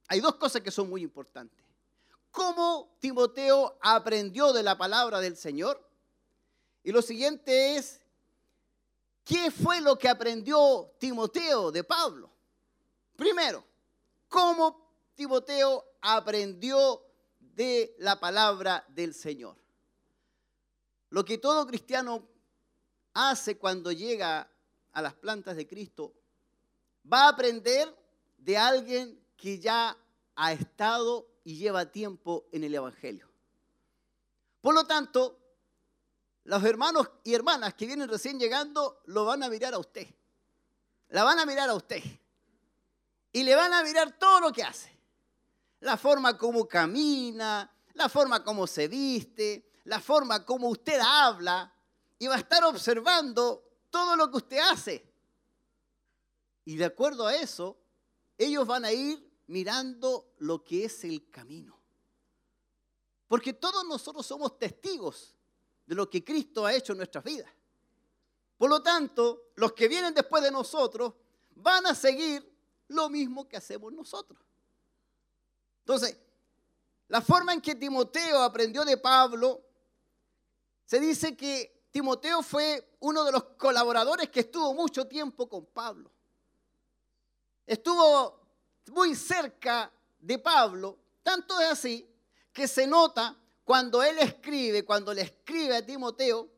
Hay dos cosas que son muy importantes. Cómo Timoteo aprendió de la palabra del Señor. Y lo siguiente es, ¿qué fue lo que aprendió Timoteo de Pablo? Primero, cómo Timoteo aprendió de la palabra del Señor. Lo que todo cristiano hace cuando llega a las plantas de Cristo, va a aprender de alguien que ya ha estado y lleva tiempo en el Evangelio. Por lo tanto, los hermanos y hermanas que vienen recién llegando lo van a mirar a usted. La van a mirar a usted. Y le van a mirar todo lo que hace. La forma como camina, la forma como se viste, la forma como usted habla. Y va a estar observando todo lo que usted hace. Y de acuerdo a eso, ellos van a ir mirando lo que es el camino. Porque todos nosotros somos testigos de lo que Cristo ha hecho en nuestras vidas. Por lo tanto, los que vienen después de nosotros van a seguir lo mismo que hacemos nosotros. Entonces, la forma en que Timoteo aprendió de Pablo, se dice que Timoteo fue uno de los colaboradores que estuvo mucho tiempo con Pablo. Estuvo muy cerca de Pablo, tanto es así que se nota cuando él escribe, cuando le escribe a Timoteo,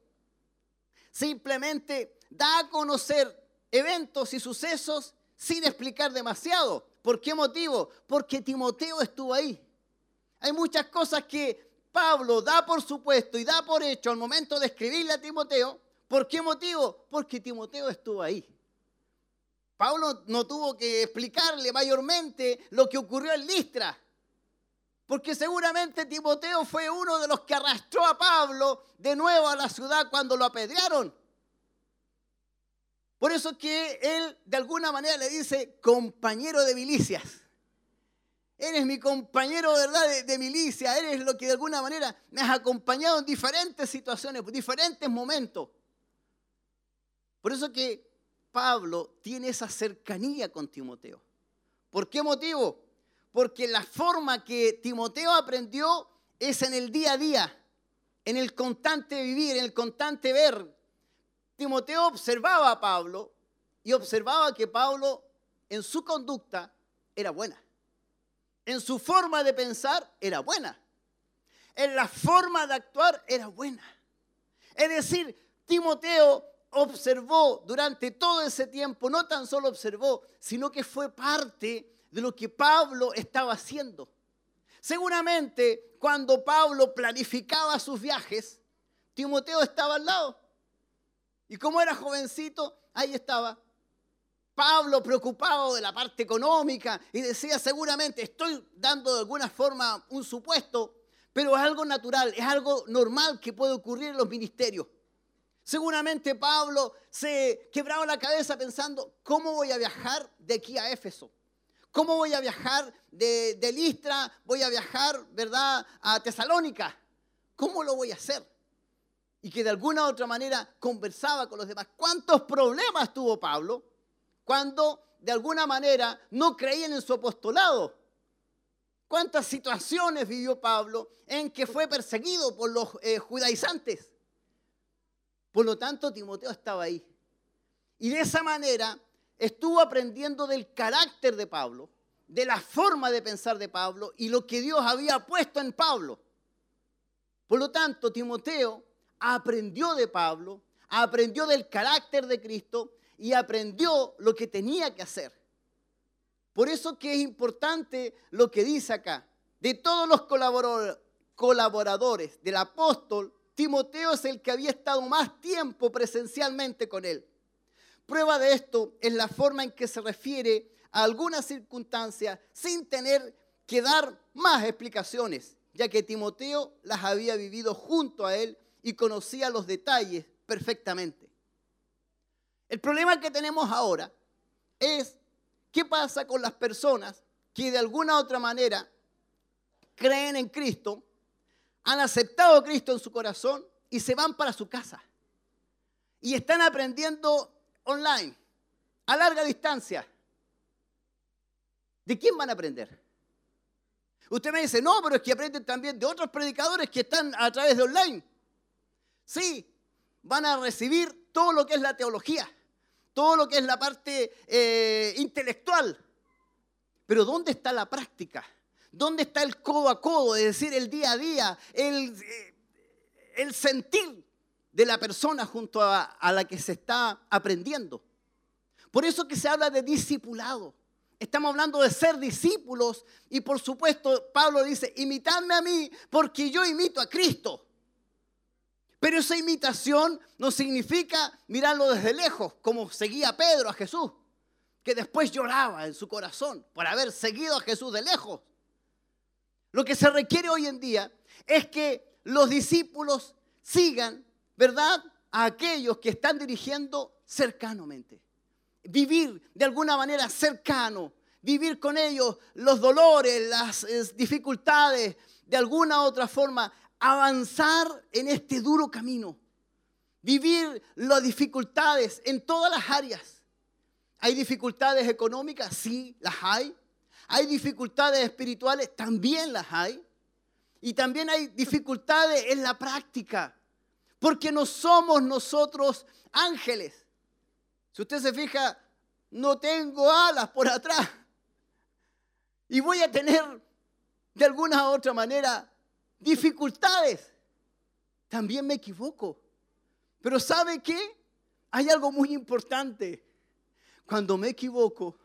simplemente da a conocer eventos y sucesos sin explicar demasiado. ¿Por qué motivo? Porque Timoteo estuvo ahí. Hay muchas cosas que Pablo da por supuesto y da por hecho al momento de escribirle a Timoteo. ¿Por qué motivo? Porque Timoteo estuvo ahí. Pablo no tuvo que explicarle mayormente lo que ocurrió en Listra. Porque seguramente Timoteo fue uno de los que arrastró a Pablo de nuevo a la ciudad cuando lo apedrearon. Por eso es que él de alguna manera le dice compañero de milicias. Eres mi compañero ¿verdad? De, de milicia, eres lo que de alguna manera me has acompañado en diferentes situaciones, diferentes momentos. Por eso que Pablo tiene esa cercanía con Timoteo. ¿Por qué motivo? Porque la forma que Timoteo aprendió es en el día a día, en el constante vivir, en el constante ver. Timoteo observaba a Pablo y observaba que Pablo en su conducta era buena. En su forma de pensar era buena. En la forma de actuar era buena. Es decir, Timoteo observó durante todo ese tiempo, no tan solo observó, sino que fue parte de lo que Pablo estaba haciendo. Seguramente cuando Pablo planificaba sus viajes, Timoteo estaba al lado. Y como era jovencito, ahí estaba. Pablo preocupado de la parte económica y decía seguramente estoy dando de alguna forma un supuesto, pero es algo natural, es algo normal que puede ocurrir en los ministerios. Seguramente Pablo se quebraba la cabeza pensando, ¿cómo voy a viajar de aquí a Éfeso? ¿Cómo voy a viajar de, Listra? ¿Voy a viajar, verdad, a Tesalónica? ¿Cómo lo voy a hacer? Y que de alguna u otra manera conversaba con los demás. ¿Cuántos problemas tuvo Pablo cuando de alguna manera no creían en su apostolado? ¿Cuántas situaciones vivió Pablo en que fue perseguido por los eh, judaizantes? Por lo tanto, Timoteo estaba ahí. Y de esa manera estuvo aprendiendo del carácter de Pablo, de la forma de pensar de Pablo y lo que Dios había puesto en Pablo. Por lo tanto, Timoteo aprendió de Pablo, aprendió del carácter de Cristo y aprendió lo que tenía que hacer. Por eso que es importante lo que dice acá. De todos los colaborador- colaboradores del apóstol, Timoteo es el que había estado más tiempo presencialmente con él. Prueba de esto es la forma en que se refiere a algunas circunstancias sin tener que dar más explicaciones, ya que Timoteo las había vivido junto a él y conocía los detalles perfectamente. El problema que tenemos ahora es qué pasa con las personas que de alguna u otra manera creen en Cristo, han aceptado a Cristo en su corazón y se van para su casa. Y están aprendiendo online, a larga distancia. ¿De quién van a aprender? Usted me dice, no, pero es que aprenden también de otros predicadores que están a través de online. Sí, van a recibir todo lo que es la teología, todo lo que es la parte eh, intelectual. Pero ¿dónde está la práctica? ¿Dónde está el codo a codo, es decir, el día a día, el, eh, el sentir de la persona junto a, a la que se está aprendiendo? Por eso que se habla de discipulado. Estamos hablando de ser discípulos y por supuesto Pablo dice, imitadme a mí porque yo imito a Cristo. Pero esa imitación no significa mirarlo desde lejos, como seguía Pedro a Jesús, que después lloraba en su corazón por haber seguido a Jesús de lejos. Lo que se requiere hoy en día es que los discípulos sigan, ¿verdad?, a aquellos que están dirigiendo cercanamente. Vivir de alguna manera cercano, vivir con ellos los dolores, las eh, dificultades, de alguna u otra forma, avanzar en este duro camino. Vivir las dificultades en todas las áreas. ¿Hay dificultades económicas? Sí, las hay. ¿Hay dificultades espirituales? También las hay. Y también hay dificultades en la práctica. Porque no somos nosotros ángeles. Si usted se fija, no tengo alas por atrás. Y voy a tener de alguna u otra manera dificultades. También me equivoco. Pero ¿sabe qué? Hay algo muy importante. Cuando me equivoco,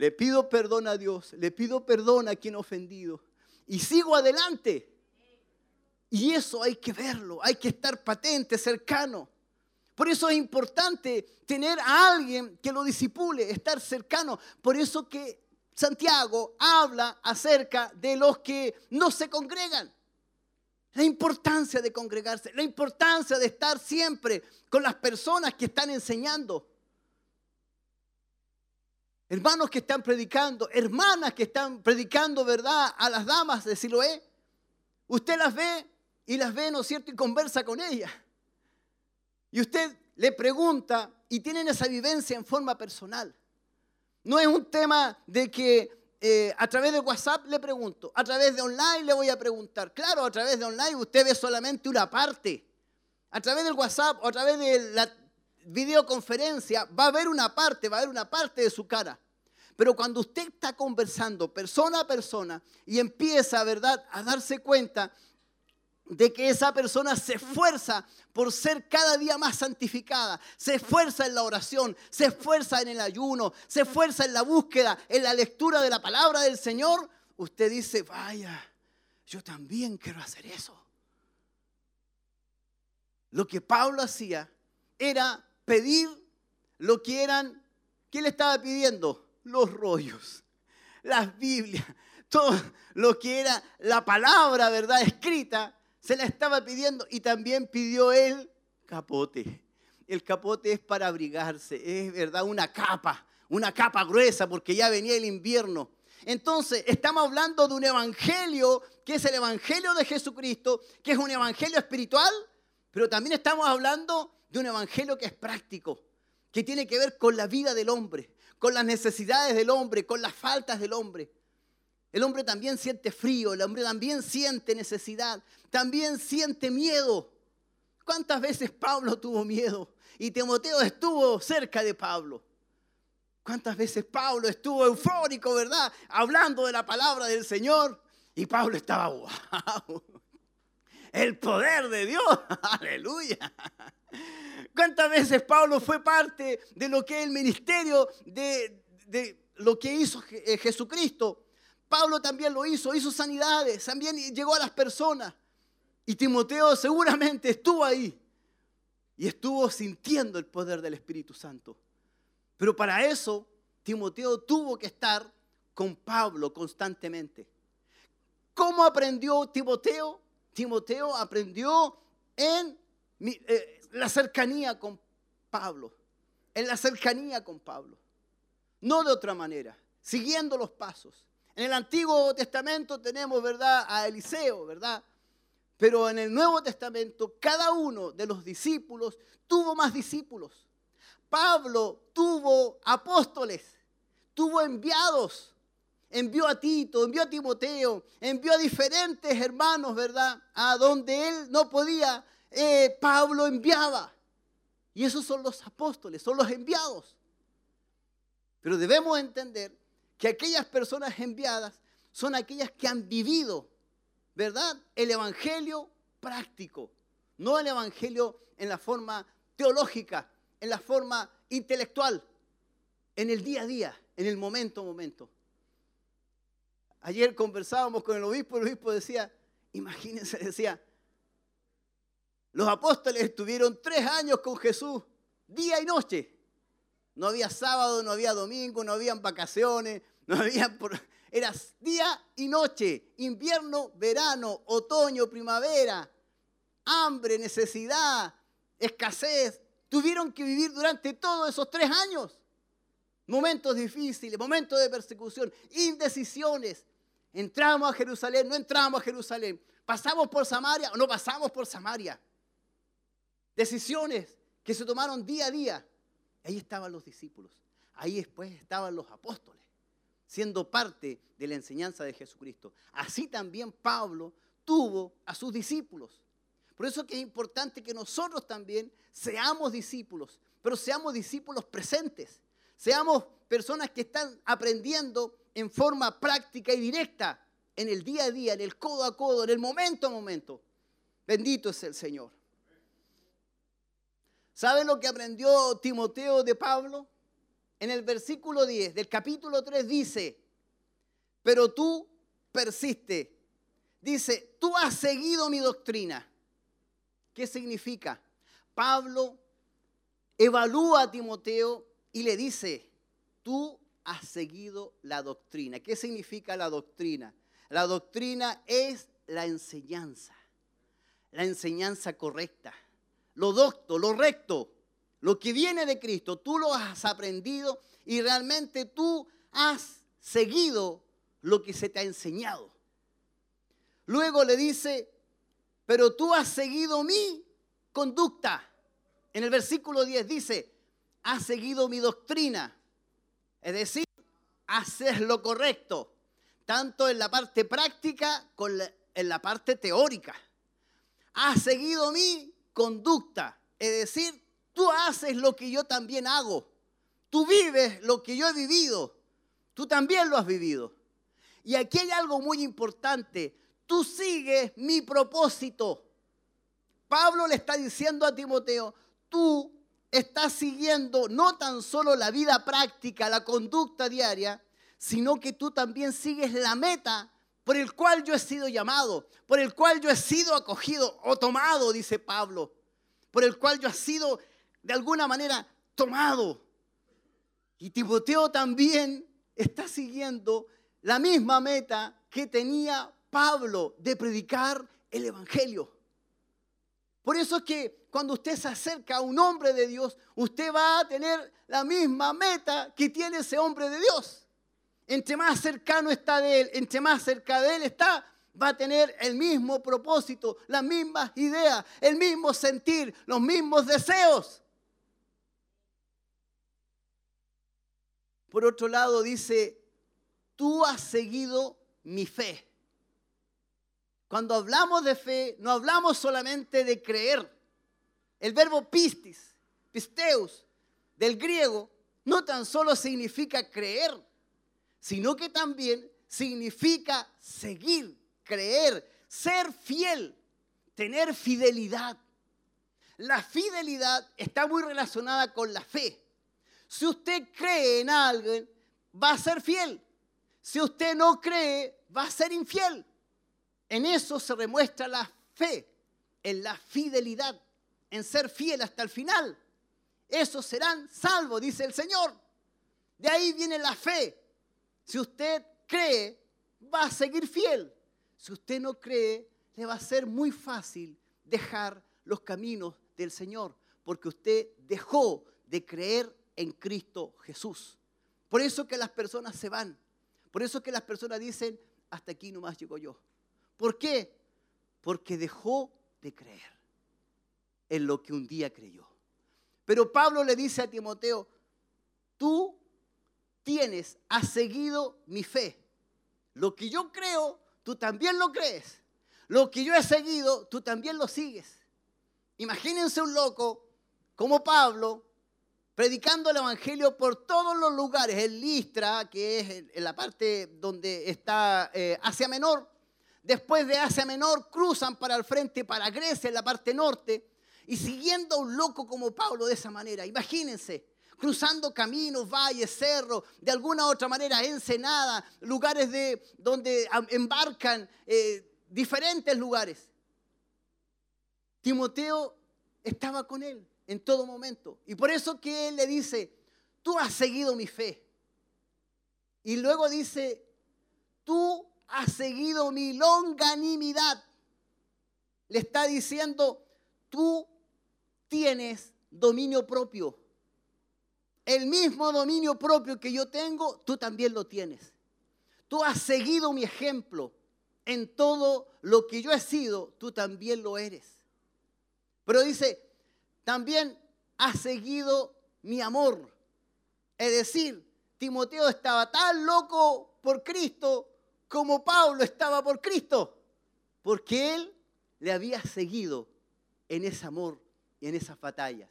le pido perdón a Dios, le pido perdón a quien ofendido y sigo adelante. Y eso hay que verlo, hay que estar patente, cercano. Por eso es importante tener a alguien que lo disipule, estar cercano. Por eso que Santiago habla acerca de los que no se congregan. La importancia de congregarse, la importancia de estar siempre con las personas que están enseñando. Hermanos que están predicando, hermanas que están predicando verdad a las damas de Siloé. Usted las ve y las ve, ¿no es cierto? Y conversa con ellas. Y usted le pregunta y tienen esa vivencia en forma personal. No es un tema de que eh, a través de WhatsApp le pregunto, a través de online le voy a preguntar. Claro, a través de online usted ve solamente una parte. A través del WhatsApp o a través de la videoconferencia va a haber una parte, va a haber una parte de su cara. Pero cuando usted está conversando persona a persona y empieza, ¿verdad?, a darse cuenta de que esa persona se esfuerza por ser cada día más santificada, se esfuerza en la oración, se esfuerza en el ayuno, se esfuerza en la búsqueda, en la lectura de la palabra del Señor, usted dice, vaya, yo también quiero hacer eso. Lo que Pablo hacía era pedir lo que eran, ¿qué le estaba pidiendo? Los rollos, las Biblias, todo lo que era la palabra, ¿verdad? Escrita, se la estaba pidiendo y también pidió el capote. El capote es para abrigarse, es verdad, una capa, una capa gruesa porque ya venía el invierno. Entonces, estamos hablando de un evangelio que es el evangelio de Jesucristo, que es un evangelio espiritual, pero también estamos hablando de un evangelio que es práctico, que tiene que ver con la vida del hombre, con las necesidades del hombre, con las faltas del hombre. El hombre también siente frío, el hombre también siente necesidad, también siente miedo. ¿Cuántas veces Pablo tuvo miedo? Y Timoteo estuvo cerca de Pablo. ¿Cuántas veces Pablo estuvo eufórico, verdad? Hablando de la palabra del Señor. Y Pablo estaba, wow. El poder de Dios. Aleluya. ¿Cuántas veces Pablo fue parte de lo que es el ministerio de, de lo que hizo eh, Jesucristo? Pablo también lo hizo, hizo sanidades, también llegó a las personas. Y Timoteo seguramente estuvo ahí y estuvo sintiendo el poder del Espíritu Santo. Pero para eso Timoteo tuvo que estar con Pablo constantemente. ¿Cómo aprendió Timoteo? Timoteo aprendió en eh, la cercanía con Pablo, en la cercanía con Pablo, no de otra manera, siguiendo los pasos. En el Antiguo Testamento tenemos, ¿verdad?, a Eliseo, ¿verdad? Pero en el Nuevo Testamento cada uno de los discípulos tuvo más discípulos. Pablo tuvo apóstoles, tuvo enviados, envió a Tito, envió a Timoteo, envió a diferentes hermanos, ¿verdad? A donde él no podía, eh, Pablo enviaba. Y esos son los apóstoles, son los enviados. Pero debemos entender que aquellas personas enviadas son aquellas que han vivido, ¿verdad? El evangelio práctico, no el evangelio en la forma teológica, en la forma intelectual, en el día a día, en el momento a momento. Ayer conversábamos con el obispo, el obispo decía, imagínense, decía, los apóstoles estuvieron tres años con Jesús, día y noche. No había sábado, no había domingo, no habían vacaciones, no había... Era día y noche, invierno, verano, otoño, primavera, hambre, necesidad, escasez. Tuvieron que vivir durante todos esos tres años. Momentos difíciles, momentos de persecución, indecisiones. Entramos a Jerusalén, no entramos a Jerusalén. Pasamos por Samaria o no pasamos por Samaria. Decisiones que se tomaron día a día. Ahí estaban los discípulos. Ahí después estaban los apóstoles, siendo parte de la enseñanza de Jesucristo. Así también Pablo tuvo a sus discípulos. Por eso que es importante que nosotros también seamos discípulos, pero seamos discípulos presentes. Seamos personas que están aprendiendo en forma práctica y directa, en el día a día, en el codo a codo, en el momento a momento. Bendito es el Señor. ¿Saben lo que aprendió Timoteo de Pablo? En el versículo 10 del capítulo 3 dice, pero tú persiste. Dice, tú has seguido mi doctrina. ¿Qué significa? Pablo evalúa a Timoteo y le dice, tú has seguido la doctrina. ¿Qué significa la doctrina? La doctrina es la enseñanza, la enseñanza correcta, lo docto, lo recto, lo que viene de Cristo. Tú lo has aprendido y realmente tú has seguido lo que se te ha enseñado. Luego le dice, pero tú has seguido mi conducta. En el versículo 10 dice, has seguido mi doctrina. Es decir, haces lo correcto, tanto en la parte práctica como en la parte teórica. Has seguido mi conducta. Es decir, tú haces lo que yo también hago. Tú vives lo que yo he vivido. Tú también lo has vivido. Y aquí hay algo muy importante. Tú sigues mi propósito. Pablo le está diciendo a Timoteo, tú estás siguiendo no tan solo la vida práctica, la conducta diaria, sino que tú también sigues la meta por el cual yo he sido llamado, por el cual yo he sido acogido o tomado, dice Pablo, por el cual yo he sido de alguna manera tomado. Y Timoteo también está siguiendo la misma meta que tenía Pablo de predicar el Evangelio. Por eso es que cuando usted se acerca a un hombre de Dios, usted va a tener la misma meta que tiene ese hombre de Dios. Entre más cercano está de él, entre más cerca de él está, va a tener el mismo propósito, las mismas ideas, el mismo sentir, los mismos deseos. Por otro lado dice, tú has seguido mi fe. Cuando hablamos de fe, no hablamos solamente de creer, El verbo pistis, pisteus, del griego, no tan solo significa creer, sino que también significa seguir, creer, ser fiel, tener fidelidad. La fidelidad está muy relacionada con la fe. Si usted cree en alguien, va a ser fiel. Si usted no cree, va a ser infiel. En eso se demuestra la fe, en la fidelidad, en ser fiel hasta el final. Esos serán salvos, dice el Señor. De ahí viene la fe. Si usted cree, va a seguir fiel. Si usted no cree, le va a ser muy fácil dejar los caminos del Señor, porque usted dejó de creer en Cristo Jesús. Por eso que las personas se van. Por eso que las personas dicen, hasta aquí nomás llego yo. ¿Por qué? Porque dejó de creer en lo que un día creyó. Pero Pablo le dice a Timoteo, tú tienes, has seguido mi fe. Lo que yo creo, tú también lo crees. Lo que yo he seguido, tú también lo sigues. Imagínense un loco como Pablo predicando el Evangelio por todos los lugares, en Listra, que es en la parte donde está eh, Asia Menor. Después de Asia Menor cruzan para el frente, para Grecia, en la parte norte, y siguiendo a un loco como Pablo de esa manera. Imagínense, cruzando caminos, valles, cerros, de alguna otra manera, ensenada, lugares de, donde embarcan eh, diferentes lugares. Timoteo estaba con él en todo momento. Y por eso que él le dice, tú has seguido mi fe. Y luego dice, tú has seguido mi longanimidad. Le está diciendo, tú tienes dominio propio. El mismo dominio propio que yo tengo, tú también lo tienes. Tú has seguido mi ejemplo. En todo lo que yo he sido, tú también lo eres. Pero dice, también has seguido mi amor. Es decir, Timoteo estaba tan loco por Cristo como Pablo estaba por Cristo, porque él le había seguido en ese amor y en esas batallas.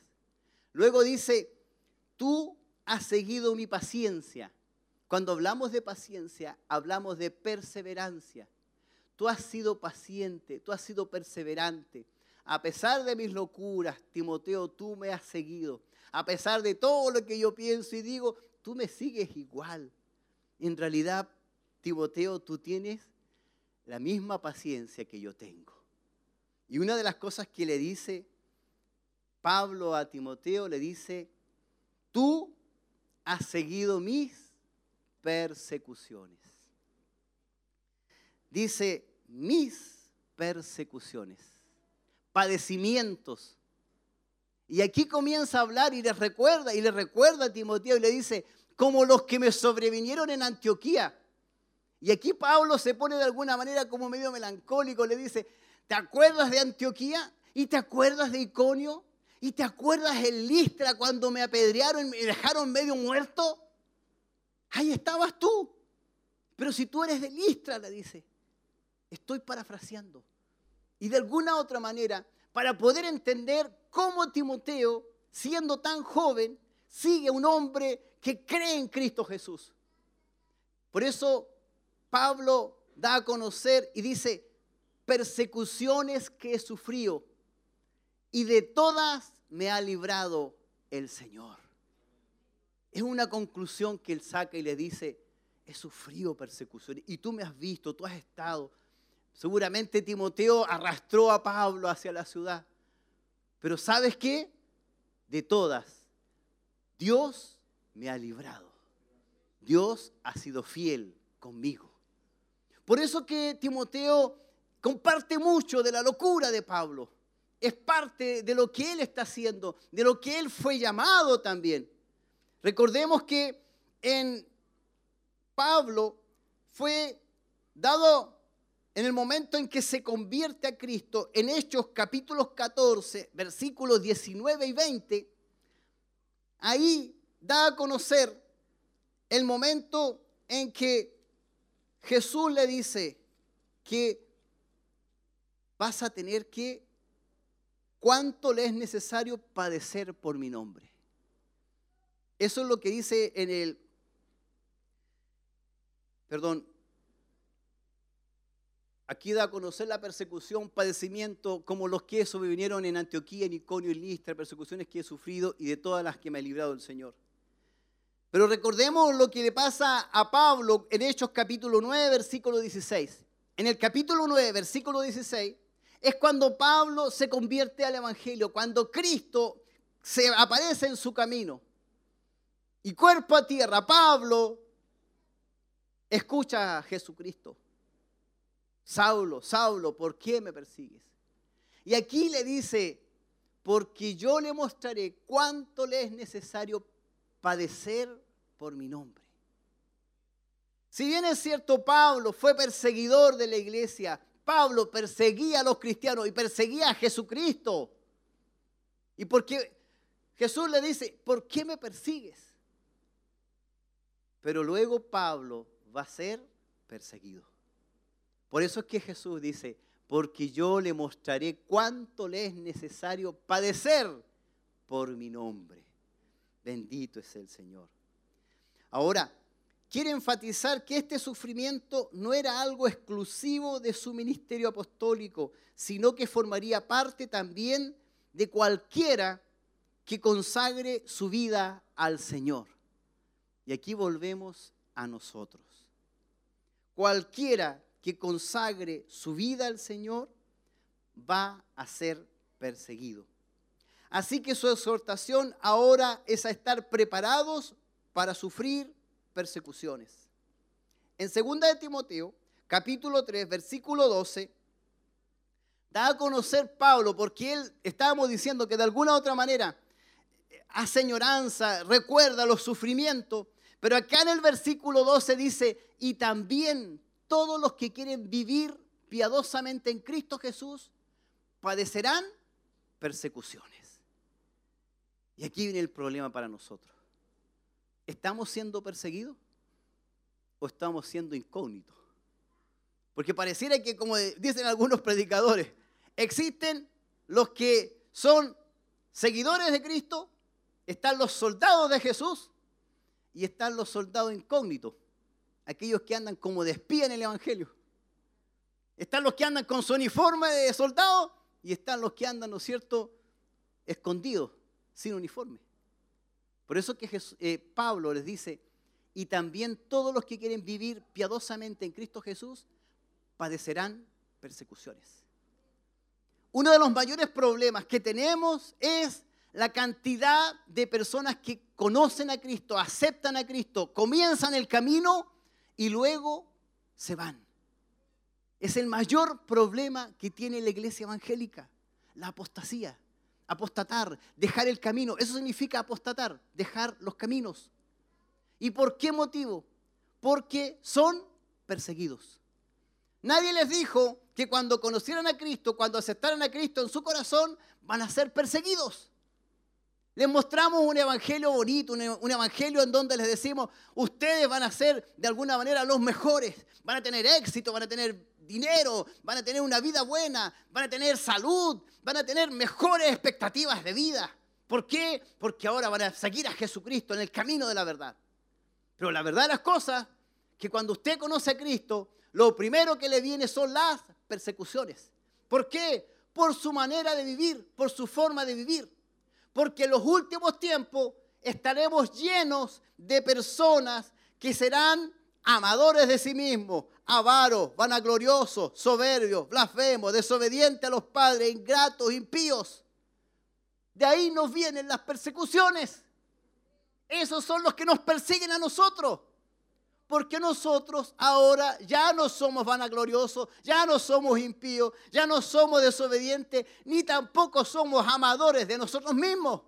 Luego dice, tú has seguido mi paciencia. Cuando hablamos de paciencia, hablamos de perseverancia. Tú has sido paciente, tú has sido perseverante. A pesar de mis locuras, Timoteo, tú me has seguido. A pesar de todo lo que yo pienso y digo, tú me sigues igual. En realidad, Timoteo, tú tienes la misma paciencia que yo tengo. Y una de las cosas que le dice Pablo a Timoteo, le dice, tú has seguido mis persecuciones. Dice, mis persecuciones, padecimientos. Y aquí comienza a hablar y le recuerda, y le recuerda a Timoteo y le dice, como los que me sobrevinieron en Antioquía. Y aquí Pablo se pone de alguna manera como medio melancólico, le dice, ¿te acuerdas de Antioquía? ¿Y te acuerdas de Iconio? ¿Y te acuerdas en Listra cuando me apedrearon y me dejaron medio muerto? Ahí estabas tú. Pero si tú eres de Listra, le dice, estoy parafraseando. Y de alguna otra manera, para poder entender cómo Timoteo, siendo tan joven, sigue un hombre que cree en Cristo Jesús. Por eso Pablo da a conocer y dice, persecuciones que he sufrido y de todas me ha librado el Señor. Es una conclusión que él saca y le dice, he sufrido persecuciones y tú me has visto, tú has estado. Seguramente Timoteo arrastró a Pablo hacia la ciudad. Pero ¿sabes qué? De todas, Dios me ha librado. Dios ha sido fiel conmigo. Por eso que Timoteo comparte mucho de la locura de Pablo es parte de lo que Él está haciendo, de lo que Él fue llamado también. Recordemos que en Pablo fue dado en el momento en que se convierte a Cristo, en Hechos capítulos 14, versículos 19 y 20, ahí da a conocer el momento en que Jesús le dice que vas a tener que cuánto le es necesario padecer por mi nombre. Eso es lo que dice en el, perdón, aquí da a conocer la persecución, padecimiento, como los que sobrevinieron en Antioquía, en Iconio y Listra, persecuciones que he sufrido y de todas las que me ha librado el Señor. Pero recordemos lo que le pasa a Pablo en Hechos capítulo 9, versículo 16. En el capítulo 9, versículo 16, es cuando Pablo se convierte al Evangelio, cuando Cristo se aparece en su camino. Y cuerpo a tierra, Pablo escucha a Jesucristo. Saulo, Saulo, ¿por qué me persigues? Y aquí le dice, porque yo le mostraré cuánto le es necesario padecer por mi nombre. Si bien es cierto, Pablo fue perseguidor de la iglesia, Pablo perseguía a los cristianos y perseguía a Jesucristo. Y porque Jesús le dice, ¿por qué me persigues? Pero luego Pablo va a ser perseguido. Por eso es que Jesús dice, porque yo le mostraré cuánto le es necesario padecer por mi nombre. Bendito es el Señor. Ahora, quiere enfatizar que este sufrimiento no era algo exclusivo de su ministerio apostólico, sino que formaría parte también de cualquiera que consagre su vida al Señor. Y aquí volvemos a nosotros. Cualquiera que consagre su vida al Señor va a ser perseguido. Así que su exhortación ahora es a estar preparados para sufrir persecuciones. En 2 de Timoteo, capítulo 3, versículo 12, da a conocer Pablo, porque él estábamos diciendo que de alguna u otra manera hace añoranza, recuerda los sufrimientos, pero acá en el versículo 12 dice, y también todos los que quieren vivir piadosamente en Cristo Jesús padecerán persecuciones. Y aquí viene el problema para nosotros. ¿Estamos siendo perseguidos o estamos siendo incógnitos? Porque pareciera que, como dicen algunos predicadores, existen los que son seguidores de Cristo, están los soldados de Jesús y están los soldados incógnitos, aquellos que andan como de espía en el Evangelio. Están los que andan con su uniforme de soldado y están los que andan, ¿no es cierto?, escondidos, sin uniforme. Por eso que eh, Pablo les dice, y también todos los que quieren vivir piadosamente en Cristo Jesús padecerán persecuciones. Uno de los mayores problemas que tenemos es la cantidad de personas que conocen a Cristo, aceptan a Cristo, comienzan el camino y luego se van. Es el mayor problema que tiene la iglesia evangélica, la apostasía, apostatar, dejar el camino. Eso significa apostatar, dejar los caminos. ¿Y por qué motivo? Porque son perseguidos. Nadie les dijo que cuando conocieran a Cristo, cuando aceptaran a Cristo en su corazón, van a ser perseguidos. Les mostramos un evangelio bonito, un, un evangelio en donde les decimos, ustedes van a ser de alguna manera los mejores, van a tener éxito, van a tener dinero, van a tener una vida buena, van a tener salud, van a tener mejores expectativas de vida. ¿Por qué? Porque ahora van a seguir a Jesucristo en el camino de la verdad. Pero la verdad de las cosas, que cuando usted conoce a Cristo, lo primero que le viene son las persecuciones. ¿Por qué? Por su manera de vivir, por su forma de vivir. Porque en los últimos tiempos estaremos llenos de personas que serán amadores de sí mismos, avaros, vanagloriosos, soberbios, blasfemos, desobedientes a los padres, ingratos, impíos. De ahí nos vienen las persecuciones. Esos son los que nos persiguen a nosotros. Porque nosotros ahora ya no somos vanagloriosos, ya no somos impíos, ya no somos desobedientes, ni tampoco somos amadores de nosotros mismos.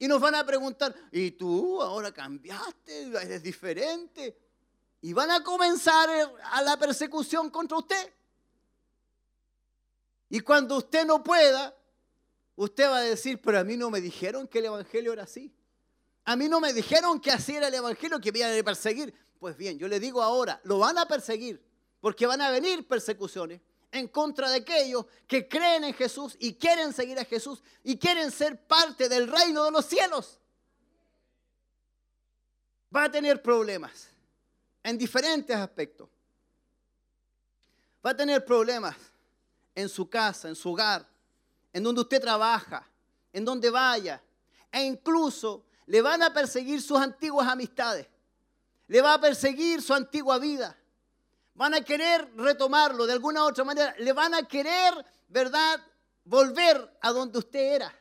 Y nos van a preguntar, ¿y tú ahora cambiaste? ¿Eres diferente? Y van a comenzar a la persecución contra usted. Y cuando usted no pueda, usted va a decir, pero a mí no me dijeron que el Evangelio era así. A mí no me dijeron que así era el Evangelio, que iban a perseguir. Pues bien, yo le digo ahora, lo van a perseguir, porque van a venir persecuciones. en contra de aquellos que creen en Jesús y quieren seguir a Jesús y quieren ser parte del reino de los cielos. Va a tener problemas en diferentes aspectos. Va a tener problemas en su casa, en su hogar, en donde usted trabaja, en donde vaya. E incluso le van a perseguir sus antiguas amistades. Le va a perseguir su antigua vida. Van a querer retomarlo de alguna u otra manera. Le van a querer, ¿verdad?, volver a donde usted era.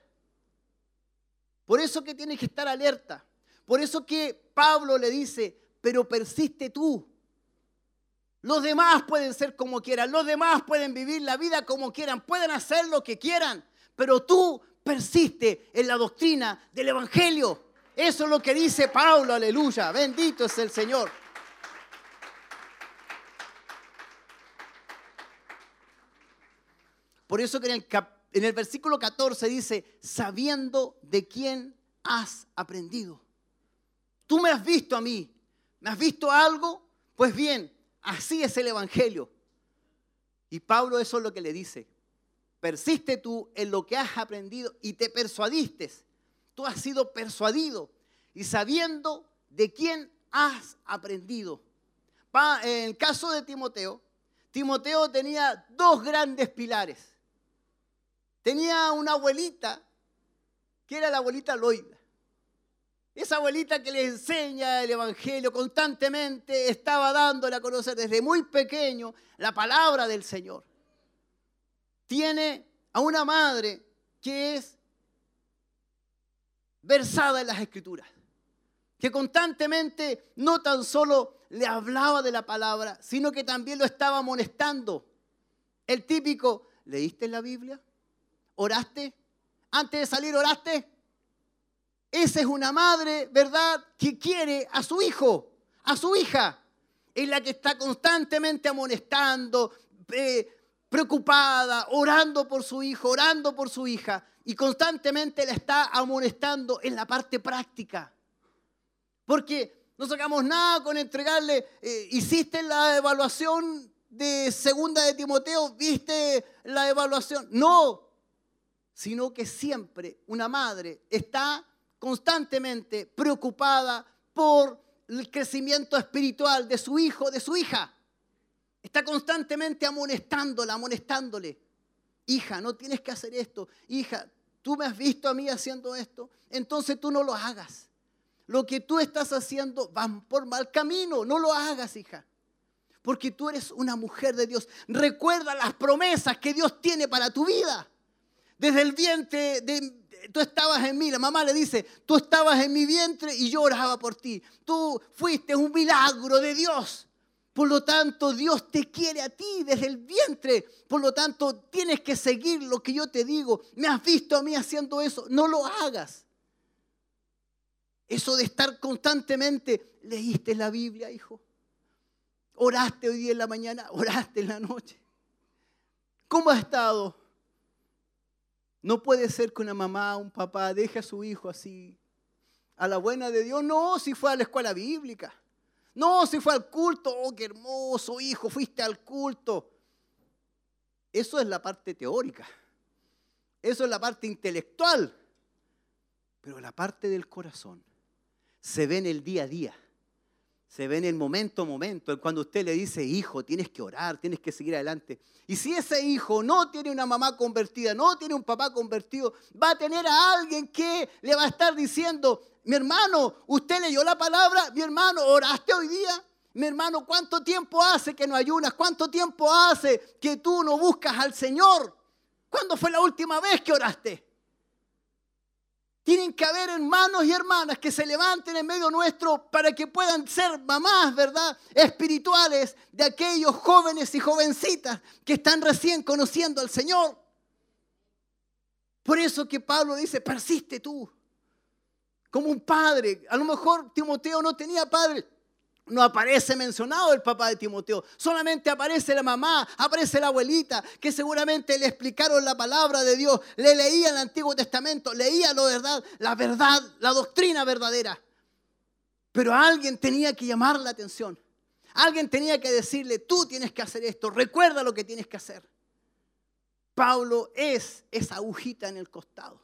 Por eso que tiene que estar alerta. Por eso que Pablo le dice, pero persiste tú. Los demás pueden ser como quieran, los demás pueden vivir la vida como quieran, pueden hacer lo que quieran, pero tú persiste en la doctrina del Evangelio. Eso es lo que dice Pablo, aleluya, bendito es el Señor. Por eso que en el, en el versículo 14 dice, sabiendo de quién has aprendido. Tú me has visto a mí, ¿me has visto algo? Pues bien, así es el Evangelio. Y Pablo eso es lo que le dice. Persiste tú en lo que has aprendido y te persuadiste. Tú has sido persuadido y sabiendo de quién has aprendido. En el caso de Timoteo, Timoteo tenía dos grandes pilares. Tenía una abuelita, que era la abuelita Loida. Esa abuelita que le enseña el Evangelio constantemente estaba dándole a conocer desde muy pequeño la palabra del Señor. Tiene a una madre que es versada en las escrituras, que constantemente no tan solo le hablaba de la palabra, sino que también lo estaba amonestando. El típico, ¿leíste la Biblia? ¿Oraste? Antes de salir, ¿oraste? Esa es una madre, ¿verdad?, que quiere a su hijo, a su hija. Es la que está constantemente amonestando, eh, preocupada, orando por su hijo, orando por su hija. Y constantemente la está amonestando en la parte práctica. Porque no sacamos nada con entregarle, eh, hiciste la evaluación de segunda de Timoteo, viste la evaluación. No, sino que siempre una madre está constantemente preocupada por el crecimiento espiritual de su hijo, de su hija. Está constantemente amonestándola, amonestándole. Hija, no tienes que hacer esto. Hija, tú me has visto a mí haciendo esto, entonces tú no lo hagas. Lo que tú estás haciendo va por mal camino, no lo hagas, hija. Porque tú eres una mujer de Dios. Recuerda las promesas que Dios tiene para tu vida. Desde el vientre, de, tú estabas en mí. La mamá le dice, tú estabas en mi vientre y yo oraba por ti. Tú fuiste un milagro de Dios. Por lo tanto, Dios te quiere a ti desde el vientre. Por lo tanto, tienes que seguir lo que yo te digo. Me has visto a mí haciendo eso. No lo hagas. Eso de estar constantemente, leíste la Biblia, hijo. Oraste hoy día en la mañana, oraste en la noche. ¿Cómo ha estado? No puede ser que una mamá, un papá deje a su hijo así, a la buena de Dios. No, si fue a la escuela bíblica. No, si fue al culto. Oh, qué hermoso hijo, fuiste al culto. Eso es la parte teórica. Eso es la parte intelectual. Pero la parte del corazón se ve en el día a día. Se ve en el momento a momento, cuando usted le dice, hijo, tienes que orar, tienes que seguir adelante. Y si ese hijo no tiene una mamá convertida, no tiene un papá convertido, va a tener a alguien que le va a estar diciendo, mi hermano, usted leyó la palabra, mi hermano, oraste hoy día. Mi hermano, ¿cuánto tiempo hace que no ayunas? ¿Cuánto tiempo hace que tú no buscas al Señor? ¿Cuándo fue la última vez que oraste? Tienen que haber hermanos y hermanas que se levanten en medio nuestro para que puedan ser mamás, ¿verdad? Espirituales de aquellos jóvenes y jovencitas que están recién conociendo al Señor. Por eso que Pablo dice, persiste tú, como un padre. A lo mejor Timoteo no tenía padre. No aparece mencionado el papá de Timoteo, solamente aparece la mamá, aparece la abuelita, que seguramente le explicaron la palabra de Dios, le leían el Antiguo Testamento, leía lo verdad, la verdad, la doctrina verdadera. Pero alguien tenía que llamar la atención, alguien tenía que decirle, tú tienes que hacer esto, recuerda lo que tienes que hacer. Pablo es esa agujita en el costado,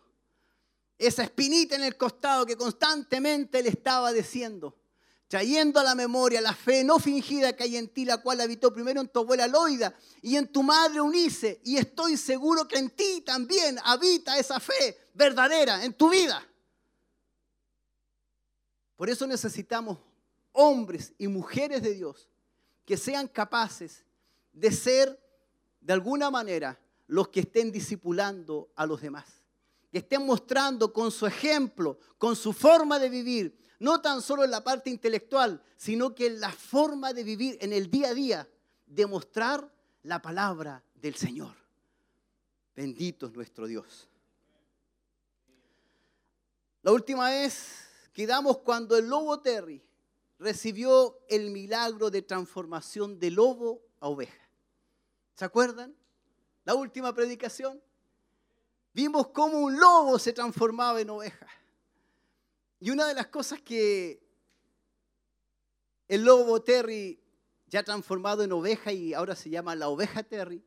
esa espinita en el costado que constantemente le estaba diciendo, trayendo a la memoria la fe no fingida que hay en ti, la cual habitó primero en tu abuela Loida y en tu madre Unice, y estoy seguro que en ti también habita esa fe verdadera en tu vida. Por eso necesitamos hombres y mujeres de Dios que sean capaces de ser, de alguna manera, los que estén discipulando a los demás. Que estén mostrando con su ejemplo, con su forma de vivir, no tan solo en la parte intelectual, sino que en la forma de vivir en el día a día, demostrar la palabra del Señor. Bendito es nuestro Dios. La última vez quedamos cuando el lobo Terry recibió el milagro de transformación de lobo a oveja. ¿Se acuerdan? La última predicación. Vimos cómo un lobo se transformaba en oveja. Y una de las cosas que el lobo Terry, ya transformado en oveja y ahora se llama la oveja Terry,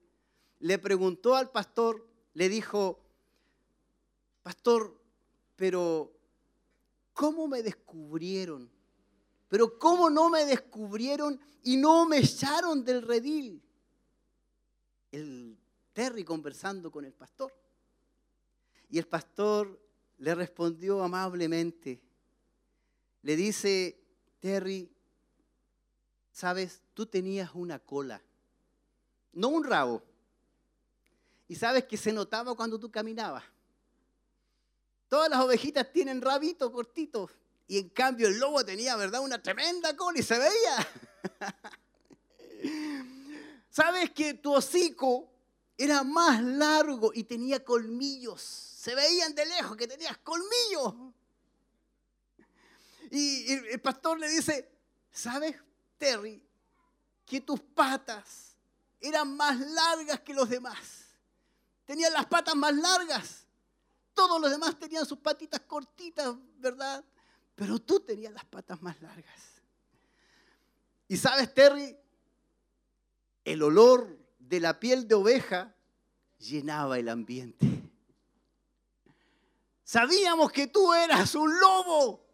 le preguntó al pastor, le dijo, pastor, pero ¿cómo me descubrieron? Pero ¿cómo no me descubrieron y no me echaron del redil? El Terry conversando con el pastor. Y el pastor le respondió amablemente. Le dice, Terry, sabes, tú tenías una cola, no un rabo. Y sabes que se notaba cuando tú caminabas. Todas las ovejitas tienen rabito cortito. Y en cambio el lobo tenía, ¿verdad? Una tremenda cola y se veía. Sabes que tu hocico era más largo y tenía colmillos. Se veían de lejos que tenías colmillos. Y el pastor le dice, ¿sabes, Terry, que tus patas eran más largas que los demás? Tenían las patas más largas. Todos los demás tenían sus patitas cortitas, ¿verdad? Pero tú tenías las patas más largas. Y sabes, Terry, el olor de la piel de oveja llenaba el ambiente. Sabíamos que tú eras un lobo.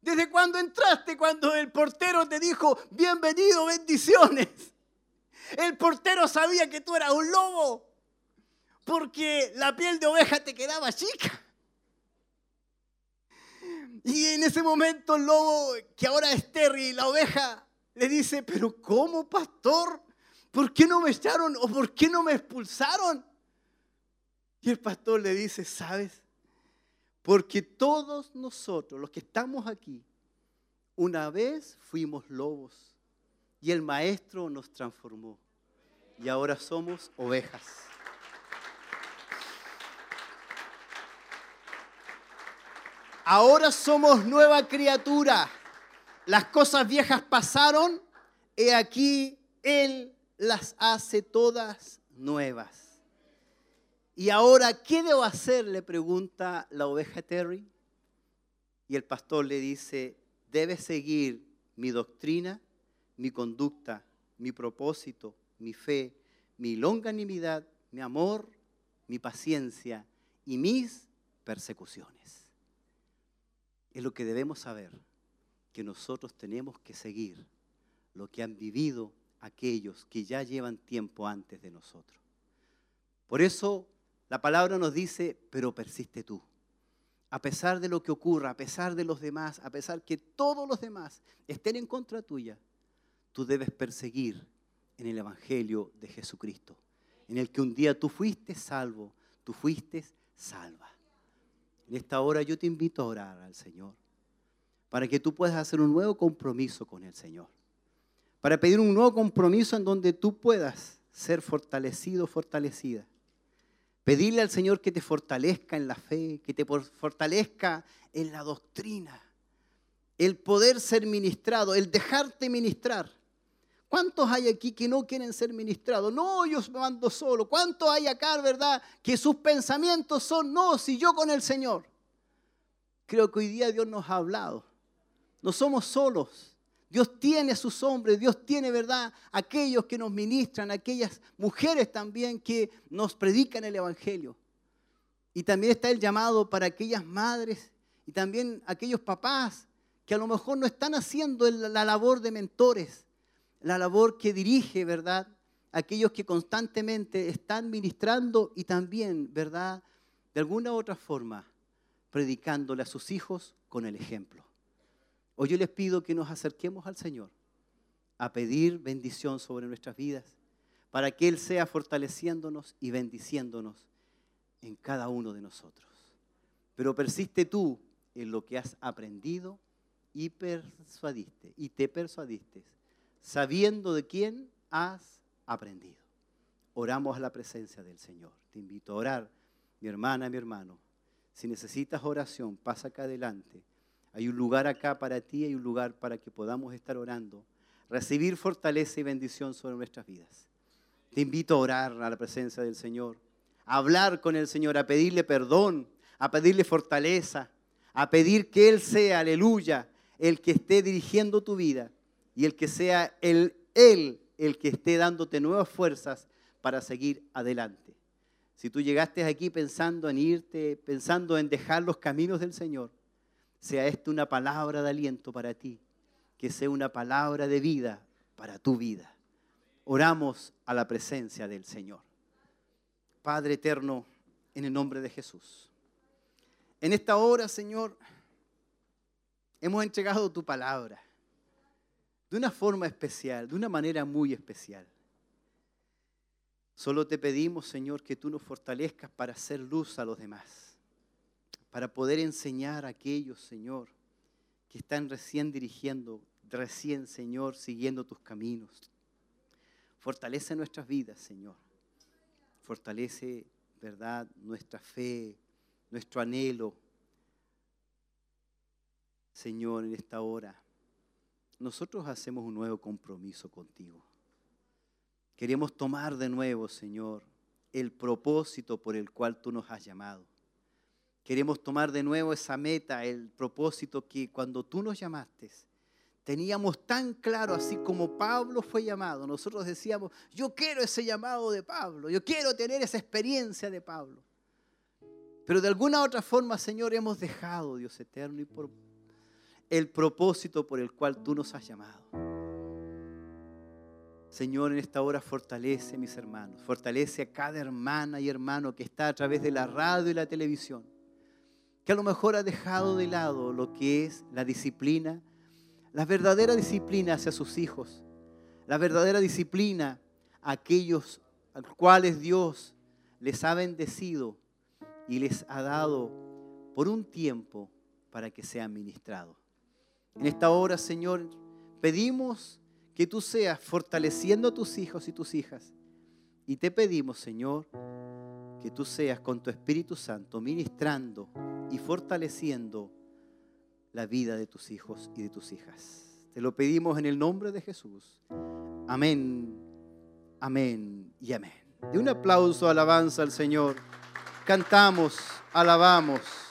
Desde cuando entraste, cuando el portero te dijo, bienvenido, bendiciones. El portero sabía que tú eras un lobo, porque la piel de oveja te quedaba chica. Y en ese momento el lobo, que ahora es Terry, la oveja, le dice, pero ¿cómo, pastor? ¿Por qué no me echaron o por qué no me expulsaron? Y el pastor le dice, ¿sabes? Porque todos nosotros, los que estamos aquí, una vez fuimos lobos y el maestro nos transformó y ahora somos ovejas. Ahora somos nueva criatura. Las cosas viejas pasaron, y aquí Él las hace todas nuevas. Y ahora, ¿qué debo hacer? Le pregunta la oveja Terry. Y el pastor le dice, debes seguir mi doctrina, mi conducta, mi propósito, mi fe, mi longanimidad, mi amor, mi paciencia y mis persecuciones. Es lo que debemos saber, que nosotros tenemos que seguir lo que han vivido aquellos que ya llevan tiempo antes de nosotros. Por eso la palabra nos dice, pero persiste tú. A pesar de lo que ocurra, a pesar de los demás, a pesar que todos los demás estén en contra tuya, tú debes perseguir en el Evangelio de Jesucristo, en el que un día tú fuiste salvo, tú fuiste salva. En esta hora yo te invito a orar al Señor, para que tú puedas hacer un nuevo compromiso con el Señor, para pedir un nuevo compromiso en donde tú puedas ser fortalecido, fortalecida. Pedirle al Señor que te fortalezca en la fe, que te fortalezca en la doctrina, el poder ser ministrado, el dejarte ministrar. ¿Cuántos hay aquí que no quieren ser ministrados? No, yo me mando solo. ¿Cuántos hay acá, verdad, que sus pensamientos son, no, si yo con el Señor? Creo que hoy día Dios nos ha hablado. No somos solos. Dios tiene a sus hombres, Dios tiene, ¿verdad? Aquellos que nos ministran, aquellas mujeres también que nos predican el Evangelio. Y también está el llamado para aquellas madres y también aquellos papás que a lo mejor no están haciendo la labor de mentores, la labor que dirige, ¿verdad? Aquellos que constantemente están ministrando y también, ¿verdad? De alguna u otra forma, predicándole a sus hijos con el ejemplo. Hoy yo les pido que nos acerquemos al Señor a pedir bendición sobre nuestras vidas, para que Él sea fortaleciéndonos y bendiciéndonos en cada uno de nosotros. Pero persiste tú en lo que has aprendido y persuadiste, y te persuadiste, sabiendo de quién has aprendido. Oramos a la presencia del Señor. Te invito a orar, mi hermana, mi hermano. Si necesitas oración, pasa acá adelante. Hay un lugar acá para ti, hay un lugar para que podamos estar orando, recibir fortaleza y bendición sobre nuestras vidas. Te invito a orar a la presencia del Señor, a hablar con el Señor, a pedirle perdón, a pedirle fortaleza, a pedir que Él sea, aleluya, el que esté dirigiendo tu vida y el que sea el, Él el que esté dándote nuevas fuerzas para seguir adelante. Si tú llegaste aquí pensando en irte, pensando en dejar los caminos del Señor, sea esta una palabra de aliento para ti, que sea una palabra de vida para tu vida. Oramos a la presencia del Señor. Padre eterno, en el nombre de Jesús. En esta hora, Señor, hemos entregado tu palabra de una forma especial, de una manera muy especial. Solo te pedimos, Señor, que tú nos fortalezcas para hacer luz a los demás, para poder enseñar a aquellos, Señor, que están recién dirigiendo, recién, Señor, siguiendo tus caminos. Fortalece nuestras vidas, Señor. Fortalece, ¿verdad?, nuestra fe, nuestro anhelo. Señor, en esta hora, nosotros hacemos un nuevo compromiso contigo. Queremos tomar de nuevo, Señor, el propósito por el cual tú nos has llamado. Queremos tomar de nuevo esa meta, el propósito que cuando tú nos llamaste, teníamos tan claro, así como Pablo fue llamado. Nosotros decíamos, yo quiero ese llamado de Pablo, yo quiero tener esa experiencia de Pablo. Pero de alguna otra forma, Señor, hemos dejado, Dios eterno, y por el propósito por el cual tú nos has llamado. Señor, en esta hora fortalece mis hermanos, fortalece a cada hermana y hermano que está a través de la radio y la televisión, que a lo mejor ha dejado de lado lo que es la disciplina, la verdadera disciplina hacia sus hijos, la verdadera disciplina a aquellos a los cuales Dios les ha bendecido y les ha dado por un tiempo para que sean ministrados. En esta hora, Señor, pedimos que tú seas fortaleciendo a tus hijos y tus hijas. Y te pedimos, Señor, que tú seas con tu Espíritu Santo ministrando y fortaleciendo la vida de tus hijos y de tus hijas. Te lo pedimos en el nombre de Jesús. Amén, amén y amén. De un aplauso, alabanza al Señor. Cantamos, alabamos.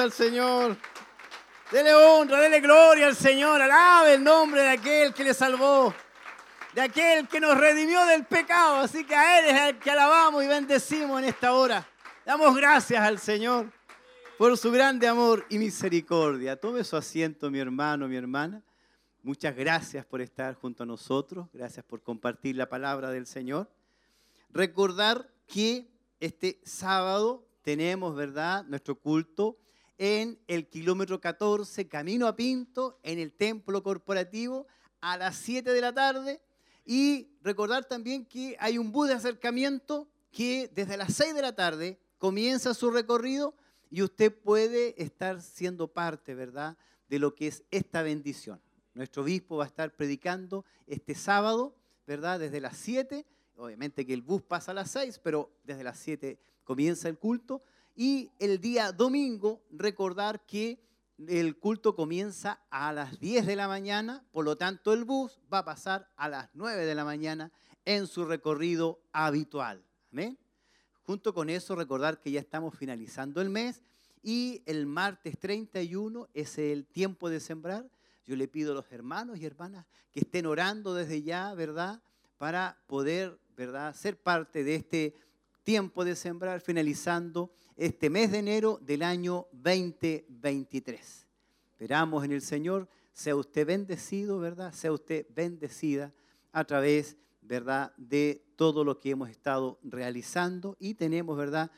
Al Señor. Dele honra, dele gloria al Señor. Alabe el nombre de aquel que le salvó, de aquel que nos redimió del pecado. Así que a Él es al que alabamos y bendecimos en esta hora. Damos gracias al Señor por su grande amor y misericordia. Tome su asiento, mi hermano, mi hermana. Muchas gracias por estar junto a nosotros. Gracias por compartir la palabra del Señor. Recordar que este sábado tenemos, ¿verdad?, nuestro culto en el kilómetro 14, camino a Pinto, en el templo corporativo, a las 7 de la tarde. Y recordar también que hay un bus de acercamiento que desde las 6 de la tarde comienza su recorrido y usted puede estar siendo parte, ¿verdad?, de lo que es esta bendición. Nuestro obispo va a estar predicando este sábado, ¿verdad?, desde las 7 obviamente que el bus pasa a las 6, pero desde las 7 comienza el culto. Y el día domingo, recordar que el culto comienza a las 10 de la mañana, por lo tanto el bus va a pasar a las 9 de la mañana en su recorrido habitual. Amén. Junto con eso, recordar que ya estamos finalizando el mes y el martes 31 es el tiempo de sembrar. Yo le pido a los hermanos y hermanas que estén orando desde ya, ¿verdad? Para poder ¿verdad? Ser parte de este tiempo de sembrar, finalizando este mes de enero del año 2023. Esperamos en el Señor, sea usted bendecido, ¿verdad? Sea usted bendecida a través, ¿verdad? De todo lo que hemos estado realizando y tenemos, ¿verdad?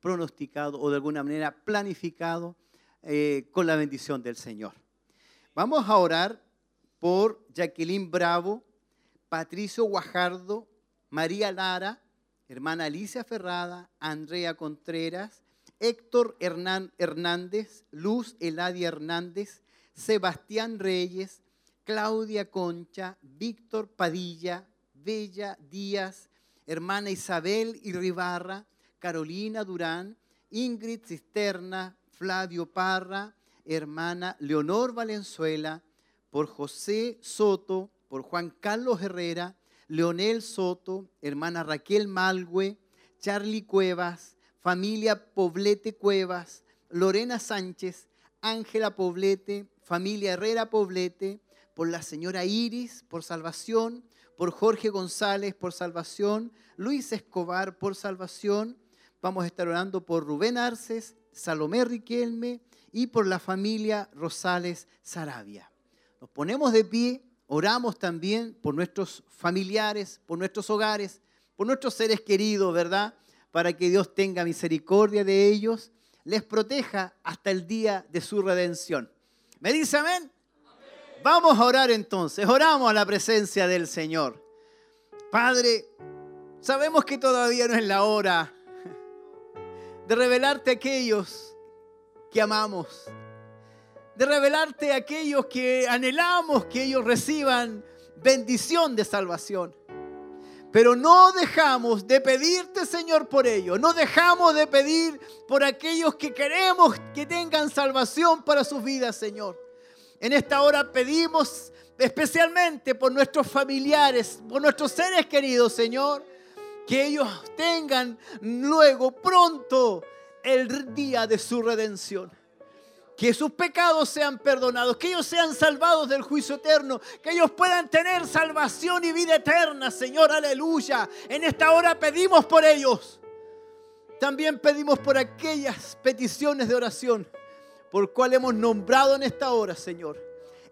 Pronosticado o de alguna manera planificado eh, con la bendición del Señor. Vamos a orar por Jacqueline Bravo, Patricio Guajardo, María Lara, hermana Alicia Ferrada, Andrea Contreras, Héctor Hernán Hernández, Luz Eladia Hernández, Sebastián Reyes, Claudia Concha, Víctor Padilla, Bella Díaz, hermana Isabel Irribarra, Carolina Durán, Ingrid Cisterna, Flavio Parra, hermana Leonor Valenzuela, por José Soto, por Juan Carlos Herrera, Leonel Soto, hermana Raquel Malgüe, Charlie Cuevas, familia Poblete Cuevas, Lorena Sánchez, Ángela Poblete, familia Herrera Poblete, por la señora Iris por salvación, por Jorge González por salvación, Luis Escobar por salvación. Vamos a estar orando por Rubén Arces, Salomé Riquelme y por la familia Rosales Sarabia. Nos ponemos de pie Oramos también por nuestros familiares, por nuestros hogares, por nuestros seres queridos, ¿verdad? Para que Dios tenga misericordia de ellos, les proteja hasta el día de su redención. ¿Me dice amén? Vamos a orar entonces, oramos a la presencia del Señor. Padre, sabemos que todavía no es la hora de revelarte a aquellos que amamos, de revelarte a aquellos que anhelamos que ellos reciban bendición de salvación. Pero no dejamos de pedirte, Señor, por ellos. No dejamos de pedir por aquellos que queremos que tengan salvación para sus vidas, Señor. En esta hora pedimos especialmente por nuestros familiares, por nuestros seres queridos, Señor, que ellos tengan luego pronto el día de su redención que sus pecados sean perdonados, que ellos sean salvados del juicio eterno, que ellos puedan tener salvación y vida eterna, Señor, aleluya. En esta hora pedimos por ellos. También pedimos por aquellas peticiones de oración por cual hemos nombrado en esta hora, Señor.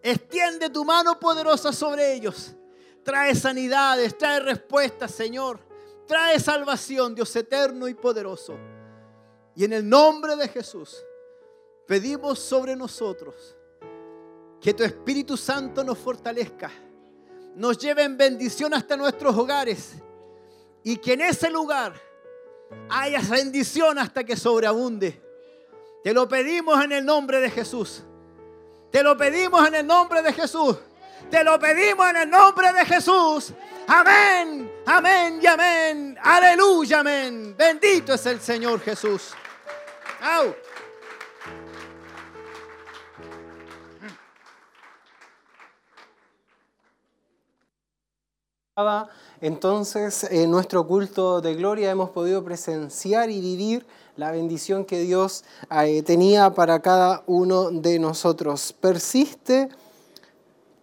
Extiende tu mano poderosa sobre ellos. Trae sanidades, trae respuestas, Señor. Trae salvación, Dios eterno y poderoso. Y en el nombre de Jesús pedimos sobre nosotros que tu Espíritu Santo nos fortalezca, nos lleve en bendición hasta nuestros hogares y que en ese lugar haya bendición hasta que sobreabunde. Te lo pedimos en el nombre de Jesús. Te lo pedimos en el nombre de Jesús. Te lo pedimos en el nombre de Jesús. Amén, amén y amén. Aleluya, amén. Bendito es el Señor Jesús. Au. Entonces en nuestro culto de gloria hemos podido presenciar y vivir la bendición que Dios eh, tenía para cada uno de nosotros. Persiste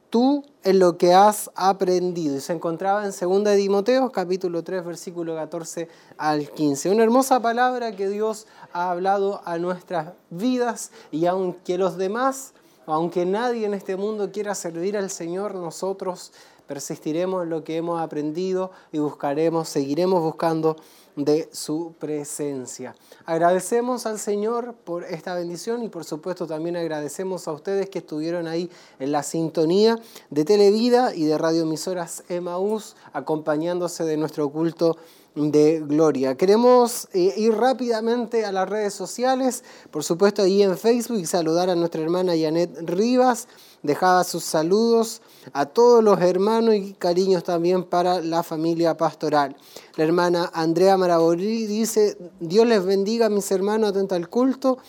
tú en lo que has aprendido. Y se encontraba en 2 de Timoteo, capítulo 3, versículo 14 al 15. Una hermosa palabra que Dios ha hablado a nuestras vidas y aunque los demás, aunque nadie en este mundo quiera servir al Señor, nosotros persistiremos en lo que hemos aprendido y buscaremos, seguiremos buscando de su presencia. Agradecemos al Señor por esta bendición y por supuesto también agradecemos a ustedes que estuvieron ahí en la sintonía de Televida y de radioemisoras Emaús acompañándose de nuestro culto de gloria. Queremos eh, ir rápidamente a las redes sociales, por supuesto ahí en Facebook saludar a nuestra hermana Janet Rivas. Dejaba sus saludos a todos los hermanos y cariños también para la familia pastoral. La hermana Andrea Maraborí dice, Dios les bendiga mis hermanos, atenta al culto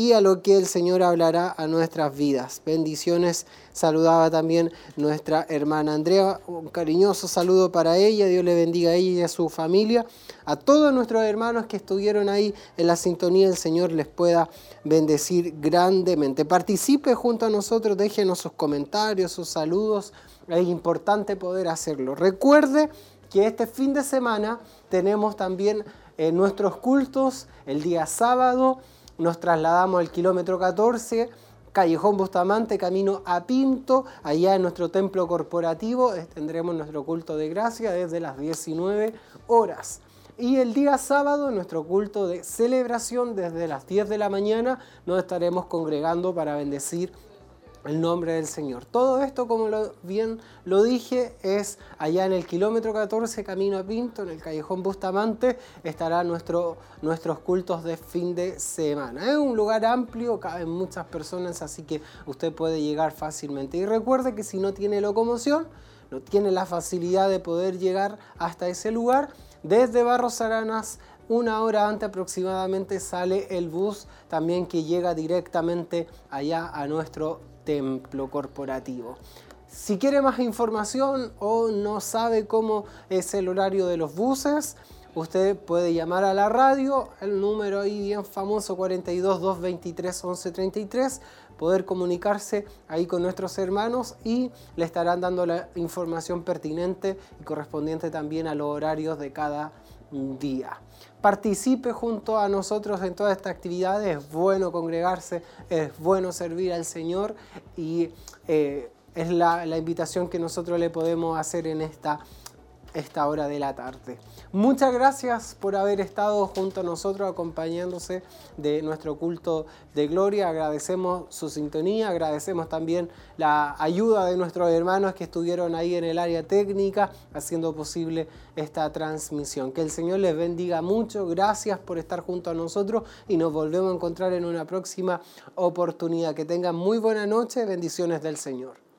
y a lo que el Señor hablará a nuestras vidas. Bendiciones. Saludaba también nuestra hermana Andrea. Un cariñoso saludo para ella. Dios le bendiga a ella y a su familia. A todos nuestros hermanos que estuvieron ahí en la sintonía, el Señor les pueda bendecir grandemente. Participe junto a nosotros, déjenos sus comentarios, sus saludos. Es importante poder hacerlo. Recuerde que este fin de semana tenemos también eh, nuestros cultos el día sábado nos trasladamos al kilómetro 14, Callejón Bustamante, camino a Pinto, allá en nuestro templo corporativo tendremos nuestro culto de gracia desde las 19 horas. Y el día sábado, nuestro culto de celebración desde las 10 de la mañana, nos estaremos congregando para bendecir el nombre del Señor. Todo esto, como lo, bien lo dije, es allá en el kilómetro 14, camino a Pinto, en el callejón Bustamante, estará nuestro, nuestros cultos de fin de semana. Es un lugar amplio, caben muchas personas, así que usted puede llegar fácilmente. Y recuerde que si no tiene locomoción, no tiene la facilidad de poder llegar hasta ese lugar, desde Barros Aranas una hora antes aproximadamente sale el bus también que llega directamente allá a nuestro templo corporativo. Si quiere más información o no sabe cómo es el horario de los buses, usted puede llamar a la radio, el número ahí bien famoso 42 223 1133, poder comunicarse ahí con nuestros hermanos y le estarán dando la información pertinente y correspondiente también a los horarios de cada día. Participe junto a nosotros en todas estas actividades, es bueno congregarse, es bueno servir al Señor y eh, es la, la invitación que nosotros le podemos hacer en esta esta hora de la tarde. Muchas gracias por haber estado junto a nosotros acompañándose de nuestro culto de gloria. Agradecemos su sintonía, agradecemos también la ayuda de nuestros hermanos que estuvieron ahí en el área técnica haciendo posible esta transmisión. Que el Señor les bendiga mucho. Gracias por estar junto a nosotros y nos volvemos a encontrar en una próxima oportunidad. Que tengan muy buena noche. Bendiciones del Señor.